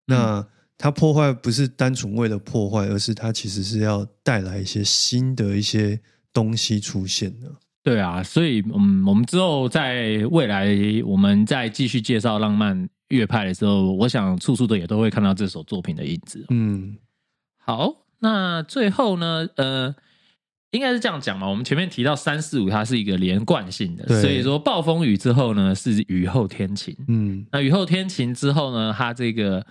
那他破坏不是单纯为了破坏，而是它其实是要带来一些新的一些东西出现的。对啊，所以嗯，我们之后在未来我们再继续介绍浪漫乐派的时候，我想处处的也都会看到这首作品的影子。嗯，好，那最后呢，呃，应该是这样讲嘛。我们前面提到三四五，它是一个连贯性的，所以说暴风雨之后呢是雨后天晴。嗯那雨后天晴之后呢，它这个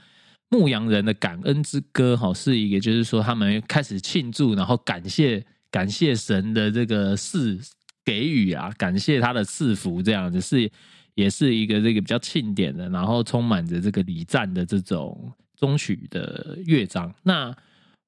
牧羊人的感恩之歌，哈，是一个就是说他们开始庆祝，然后感谢感谢神的这个赐给予啊，感谢他的赐福，这样子是也是一个这个比较庆典的，然后充满着这个礼赞的这种中曲的乐章。那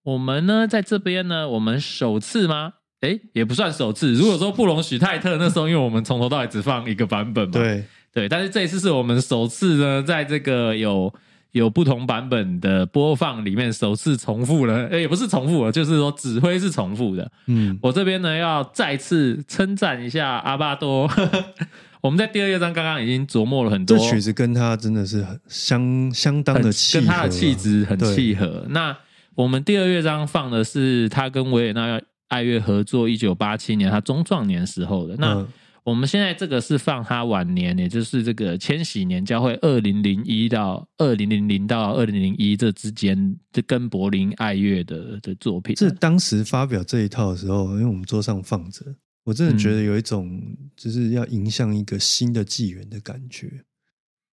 我们呢，在这边呢，我们首次吗？诶，也不算首次。如果说布隆许泰特那时候，因为我们从头到尾只放一个版本嘛，对，对，但是这一次是我们首次呢，在这个有有不同版本的播放里面，首次重复了，诶也不是重复了，就是说指挥是重复的。嗯我这边呢要再次称赞一下阿巴多，我们在第二乐章刚刚已经琢磨了很多，这曲子跟他真的是很相相当的契合啊，跟他的气质很契合。那我们第二乐章放的是他跟维也纳爱乐合作，一九八七年他中壮年时候的。那、嗯我们现在这个是放他晚年，也就是这个千禧年交会二零零一到二零零零到二零零一这之间，这跟柏林爱乐的的作品。这当时发表这一套的时候，因为我们桌上放着，我真的觉得有一种就是要迎向一个新的纪元的感觉，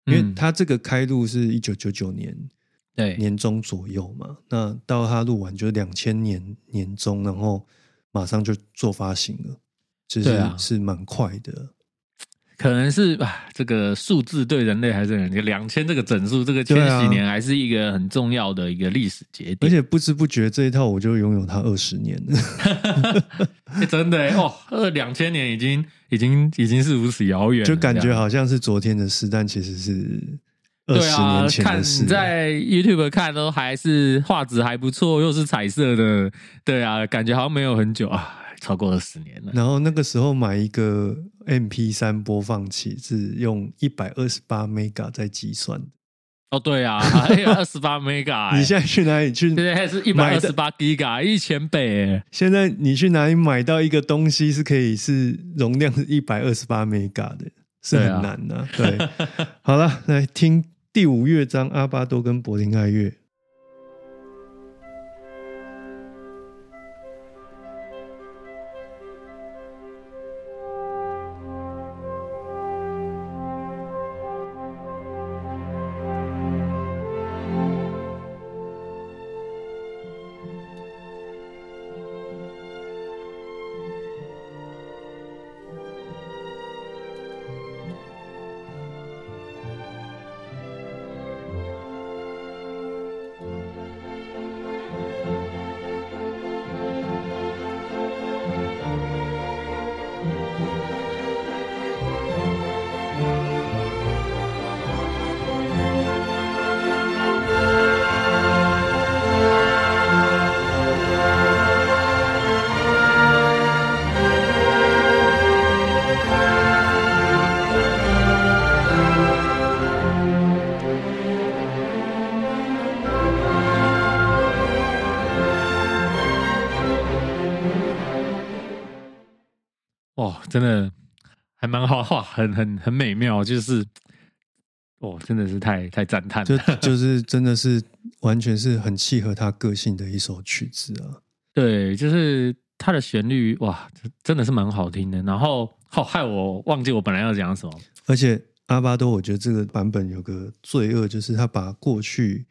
因为嗯。他这个开录是一九九九年对。年中左右嘛，那到他录完就是两千年年中，然后马上就做发行了，其实啊是蛮快的。可能是吧，这个数字对人类还是很两千这个整数，这个千禧年还是一个很重要的一个历史节点。而且不知不觉这一套我就拥有它二十年了，欸真的欸哦，二两千年已经已经已经是如此遥远，就感觉好像是昨天的事，但其实是二十对啊年，前看的事。你在 YouTube 看都还是画质还不错，又是彩色的，对啊，感觉好像没有很久啊，超过二十年了。然后那个时候买一个 MP 三播放器是用一百二十八 mega 在计算的。哦，对啊，二十八 mega，欸你现在去哪里去？现在是一百二十八 Giga，一千倍欸，现在你去哪里买到一个东西是可以是容量是一百二十八 mega 的，是很难的、对，好了，来听第五乐章阿巴多跟柏林爱乐。很很很美妙，就是，哦，真的是太太赞叹就了。就 是真的是完全是很契合他个性的一首曲子啊。对，就是它的旋律，哇，真的是蛮好听的。然后，好、害我忘记我本来要讲什么。而且阿巴多，我觉得这个版本有个罪恶，就是他把过去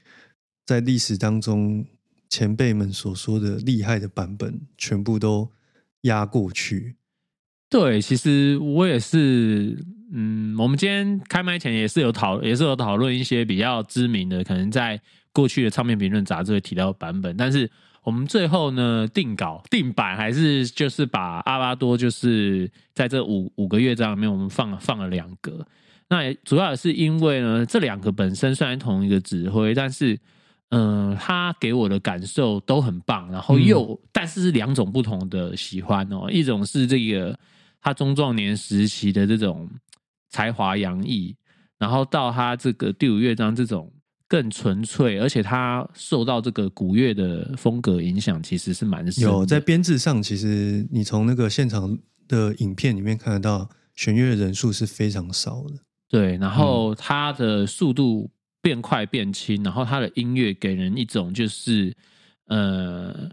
在历史当中前辈们所说的厉害的版本全部都压过去。对，其实我也是，嗯，我们今天开麦前也是有讨，也是有讨论一些比较知名的，可能在过去的唱片评论杂志会提到的版本，但是我们最后呢定稿定版还是就是把阿拉多就是在这五五个乐章里面，我们放了放了两个，那也主要也是因为呢，这两个本身虽然同一个指挥，但是嗯、呃，他给我的感受都很棒，然后又、但是是两种不同的喜欢哦，一种是这个他中壮年时期的这种才华洋溢，然后到他这个第五乐章这种更纯粹，而且他受到这个古乐的风格影响，其实是蛮。有在编制上，其实你从那个现场的影片里面看得到，弦乐的人数是非常少的。对，然后它的速度变快变轻，然后它的音乐给人一种就是呃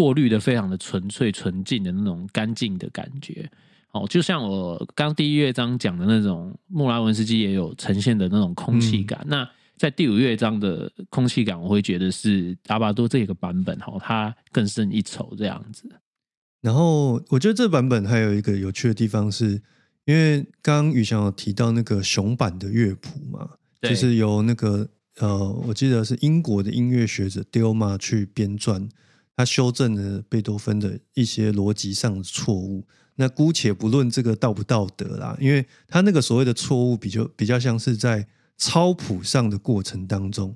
过滤的非常的纯粹纯净的那种干净的感觉。哦，就像我刚第一乐章讲的那种，穆拉文斯基也有呈现的那种空气感。那在第五乐章的空气感，我会觉得是阿巴多这个版本哈，它更胜一筹这样子。然后我觉得这版本还有一个有趣的地方是，因为刚刚宇翔有提到那个熊版的乐谱嘛，对就是由那个呃，我记得是英国的音乐学者 Dilma 去编撰，他修正了贝多芬的一些逻辑上的错误。那姑且不论这个道不道德啦，因为他那个所谓的错误，比较比较像是在抄谱上的过程当中，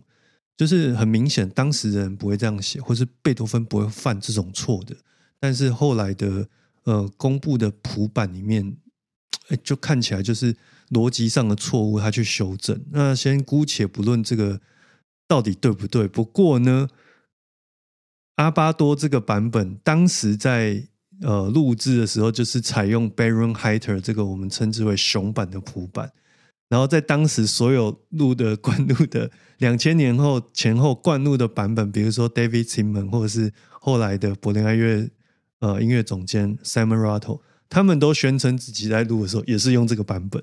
就是很明显当时人不会这样写，或是贝多芬不会犯这种错的。但是后来的呃公布的谱版里面，就看起来就是逻辑上的错误，他去修正。那先姑且不论这个到底对不对，不过呢，阿巴多这个版本当时在呃录制的时候，就是采用 Baron Hiter 这个我们称之为熊版的谱版。然后在当时所有录的 灌录的两千年后前后灌录的版本，比如说 David SIMMON 或者是后来的柏林爱乐呃音乐总监 Simon Rattle，他们都宣称自己在录的时候也是用这个版本，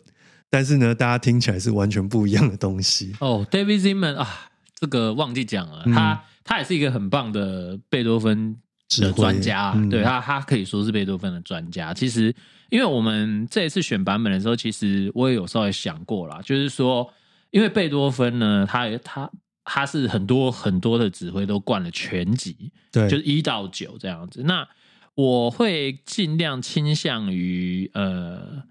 但是呢，大家听起来是完全不一样的东西。哦，David SIMMON 啊，这个忘记讲了，嗯他他也是一个很棒的贝多芬的专家，嗯对他他可以说是贝多芬的专家。其实，因为我们这一次选版本的时候，其实我也有稍微想过啦，就是说，因为贝多芬呢，他他他是很多很多的指挥都灌了全集，对，就是一到九这样子。那我会尽量倾向于呃，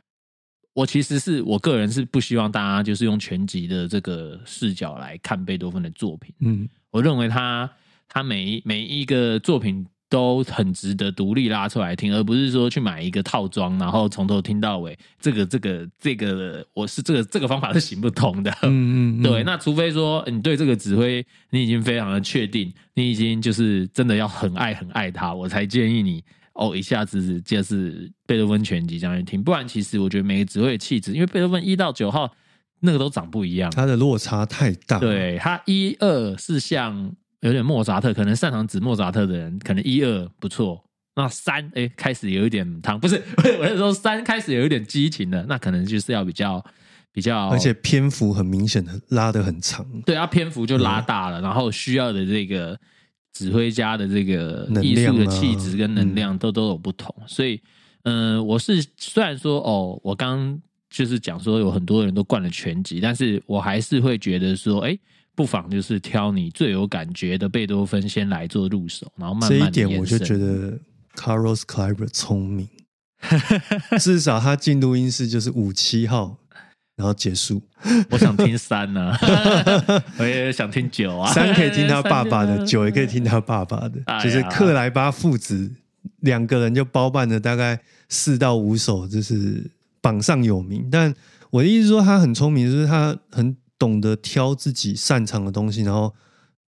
我其实是我个人是不希望大家就是用全集的这个视角来看贝多芬的作品。嗯我认为他他每一每一个作品都很值得独立拉出来听，而不是说去买一个套装，然后从头听到尾。这个这个这个，我是这个这个方法是行不通的。嗯嗯，对，那除非说你对这个指挥你已经非常的确定，你已经就是真的要很爱很爱他，我才建议你哦一下子就是贝多芬全集这样去听。不然，其实我觉得每个指挥的气质，因为贝多芬一到九号那个都长不一样。它的落差太大。，对他一二是像有点莫扎特，可能擅长指莫扎特的人，可能一二不错。那三哎开始有一点汤，不是 我是说三开始有一点激情的，那可能就是要比较比较，而且篇幅很明显的拉得很长。对他篇幅就拉大了，然后需要的这个指挥家的这个艺术的气质跟能量都都有不同，所以嗯、呃我是虽然说哦，我刚就是讲说有很多人都灌了全集，但是我还是会觉得说，哎，不妨就是挑你最有感觉的贝多芬先来做入手，然后慢慢地这一点我就觉得 Carlos Kleiber 聪明，至少他进录音室就是五七号，然后结束。我想听三呢、我也想听九啊，三可以听他爸爸的，九也可以听他爸爸的就是克莱巴父子两个人就包办了大概四到五首，就是榜上有名。但我的意思是说，他很聪明，就是他很懂得挑自己擅长的东西，然后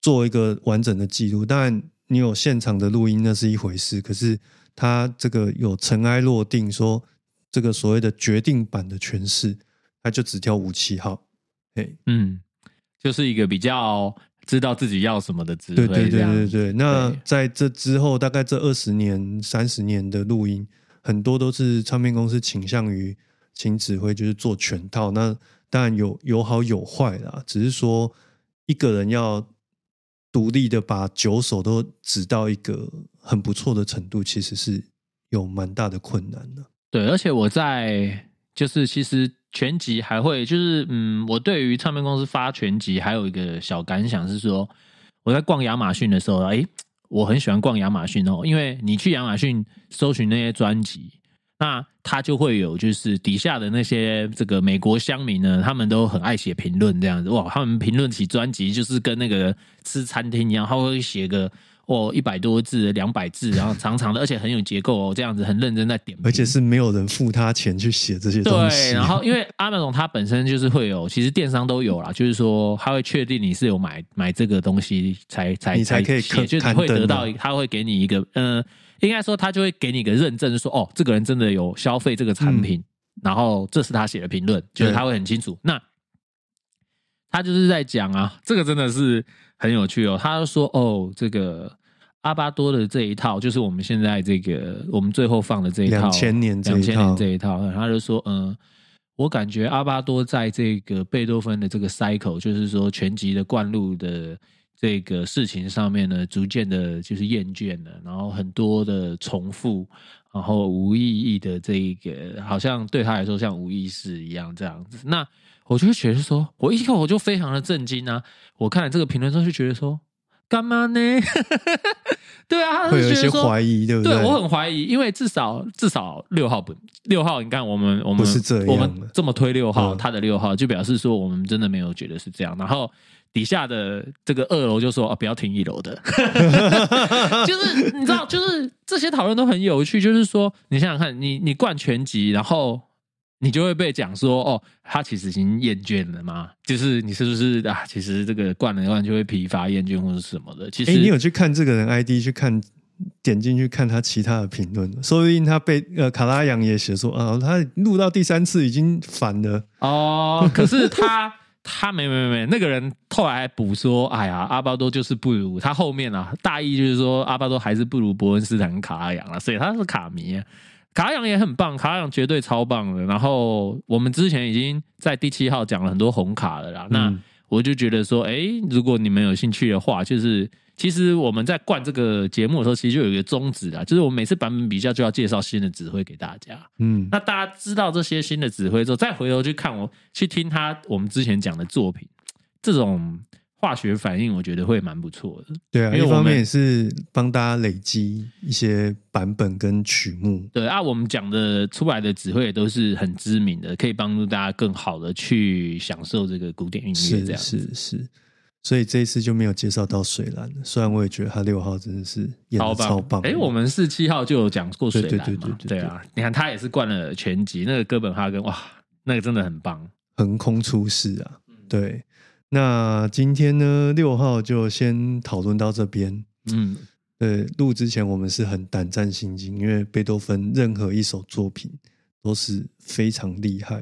做一个完整的记录。当然，你有现场的录音那是一回事，可是他这个有尘埃落定，说这个所谓的决定版的诠释，他就只挑五七号。哎，嗯，就是一个比较知道自己要什么的指挥，对对对对对。那在这之后，大概这二十年、三十年的录音，很多都是唱片公司倾向于请指挥，就是做全套。那当然有有好有坏啦，只是说一个人要独立的把九首都指到一个很不错的程度，其实是有蛮大的困难的。对，而且我在就是其实全集还会就是嗯，我对于唱片公司发全集还有一个小感想是说，我在逛亚马逊的时候，哎，我很喜欢逛亚马逊哦，因为你去亚马逊搜寻那些专辑。那它就会有，就是底下的那些这个美国乡民呢，他们都很爱写评论，这样子哇，他们评论起专辑就是跟那个吃餐厅一样，他会写个哦一百多字、两百字，然后 长长的，而且很有结构哦，这样子很认真在点，而且是没有人付他钱去写这些东西。对，然后因为阿 m 总他本身就是会有，其实电商都有啦，就是说他会确定你是有买买这个东西才才你才可以写就会得到，他会给你一个，嗯、应该说他就会给你一个认证，说哦，这个人真的有消费这个产品，然后这是他写的评论，就是他会很清楚。那他就是在讲啊，这个真的是很有趣哦。他就说哦，这个阿巴多的这一套，就是我们现在这个我们最后放的这一套两千年这一两千年套这一套，他就说，嗯，我感觉阿巴多在这个贝多芬的这个 cycle，就是说全集的灌录的这个事情上面呢，逐渐的就是厌倦了，然后很多的重复，然后无意义的这一个，好像对他来说像无意识一样这样子。那我就会觉得说，我一看我就非常的震惊啊！我看了这个评论之后就觉得说，干嘛呢？对啊，会有一些怀疑，对不对我很怀疑，因为至少至少六号不六号，你看我们我们不是这样我们这么推六号，嗯他的六号就表示说我们真的没有觉得是这样。然后底下的这个二楼就说啊，不要听一楼的，就是你知道，就是这些讨论都很有趣。就是说，你想想看，你你冠全集，然后你就会被讲说，哦，他其实已经厌倦了嘛，就是你是不是啊？其实这个灌了灌就会疲乏、厌倦或者什么的。其实哎，你有去看这个人 ID 去看？点进去看他其他的评论，说不定他被呃卡拉扬也写说啊，他录到第三次已经烦了。哦，可是他他没没没，那个人后来还补说，哎呀，阿巴多就是不如他后面啊，大意就是说阿巴多还是不如伯恩斯坦跟卡拉扬了，所以他是卡迷啊。卡拉扬也很棒，卡拉扬绝对超棒的。然后我们之前已经在第七号讲了很多红卡了啦，那嗯我就觉得说，哎，如果你们有兴趣的话，就是其实我们在灌这个节目的时候，其实就有一个宗旨啊，就是我们每次版本比较就要介绍新的指挥给大家。嗯，那大家知道这些新的指挥之后，再回头去看我去听他我们之前讲的作品，这种化学反应，我觉得会蛮不错的。对啊，因为一方面也是帮大家累积一些版本跟曲目。对啊，我们讲的出来的指挥也都是很知名的，可以帮助大家更好的去享受这个古典音乐。这是是是，所以这一次就没有介绍到水蓝。虽然我也觉得他六号真的是演的超棒。哎，我们是七号就有讲过水对对蓝嘛？对对对对啊，你看他也是灌了全集，那个哥本哈根哇，那个真的很棒。横空出世啊！嗯对，那今天呢，六号就先讨论到这边。嗯，对，录之前我们是很胆战心惊，因为贝多芬任何一首作品都是非常厉害。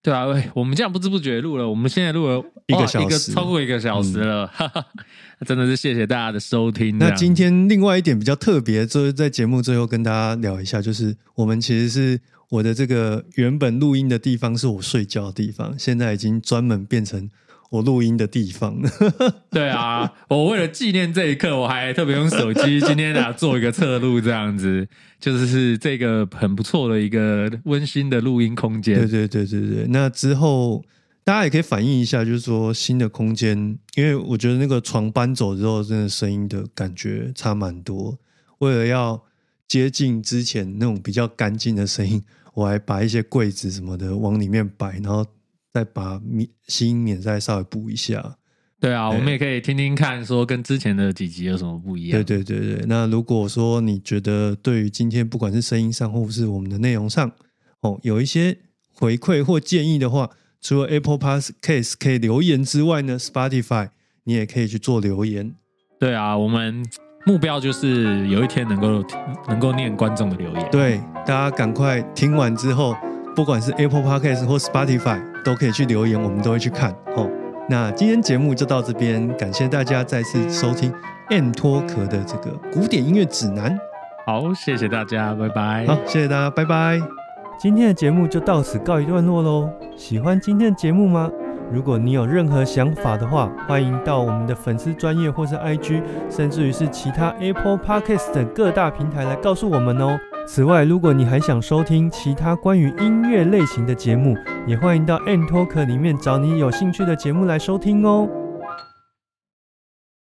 对啊，喂，我们这样不知不觉录了，我们现在录了一个小时嗯一个超过一个小时了，哈哈，真的是谢谢大家的收听。那今天另外一点比较特别，就是在节目最后跟大家聊一下，就是我们其实是我的这个原本录音的地方是我睡觉的地方，现在已经专门变成我录音的地方了。对啊，我为了纪念这一刻，我还特别用手机今天啊做一个侧录，这样子就是是这个很不错的一个温馨的录音空间。对对对对对，那之后大家也可以反映一下，就是说新的空间，因为我觉得那个床搬走之后，真的声音的感觉差蛮多。为了要接近之前那种比较干净的声音，我还把一些柜子什么的往里面摆，然后再把免新音免再稍微补一下。对啊，我们也可以听听看，说跟之前的几集有什么不一样。对对对对，那如果说你觉得对于今天不管是声音上或是我们的内容上，哦，有一些回馈或建议的话，除了 Apple Podcast 可以留言之外呢，Spotify 你也可以去做留言。对啊，我们目标就是有一天能够能够念观众的留言。对，大家赶快听完之后，不管是 Apple Podcast 或 Spotify 都可以去留言，我们都会去看。哦，那今天节目就到这边，感谢大家再次收听 M 脱壳的这个古典音乐指南。好，谢谢大家，拜拜。好，谢谢大家，拜拜。今天的节目就到此告一段落喽。喜欢今天的节目吗？如果你有任何想法的话，欢迎到我们的粉丝专业或是 IG，甚至于是其他 Apple Podcast 等各大平台来告诉我们哦。此外，如果你还想收听其他关于音乐类型的节目，也欢迎到 N Talk 里面找你有兴趣的节目来收听哦。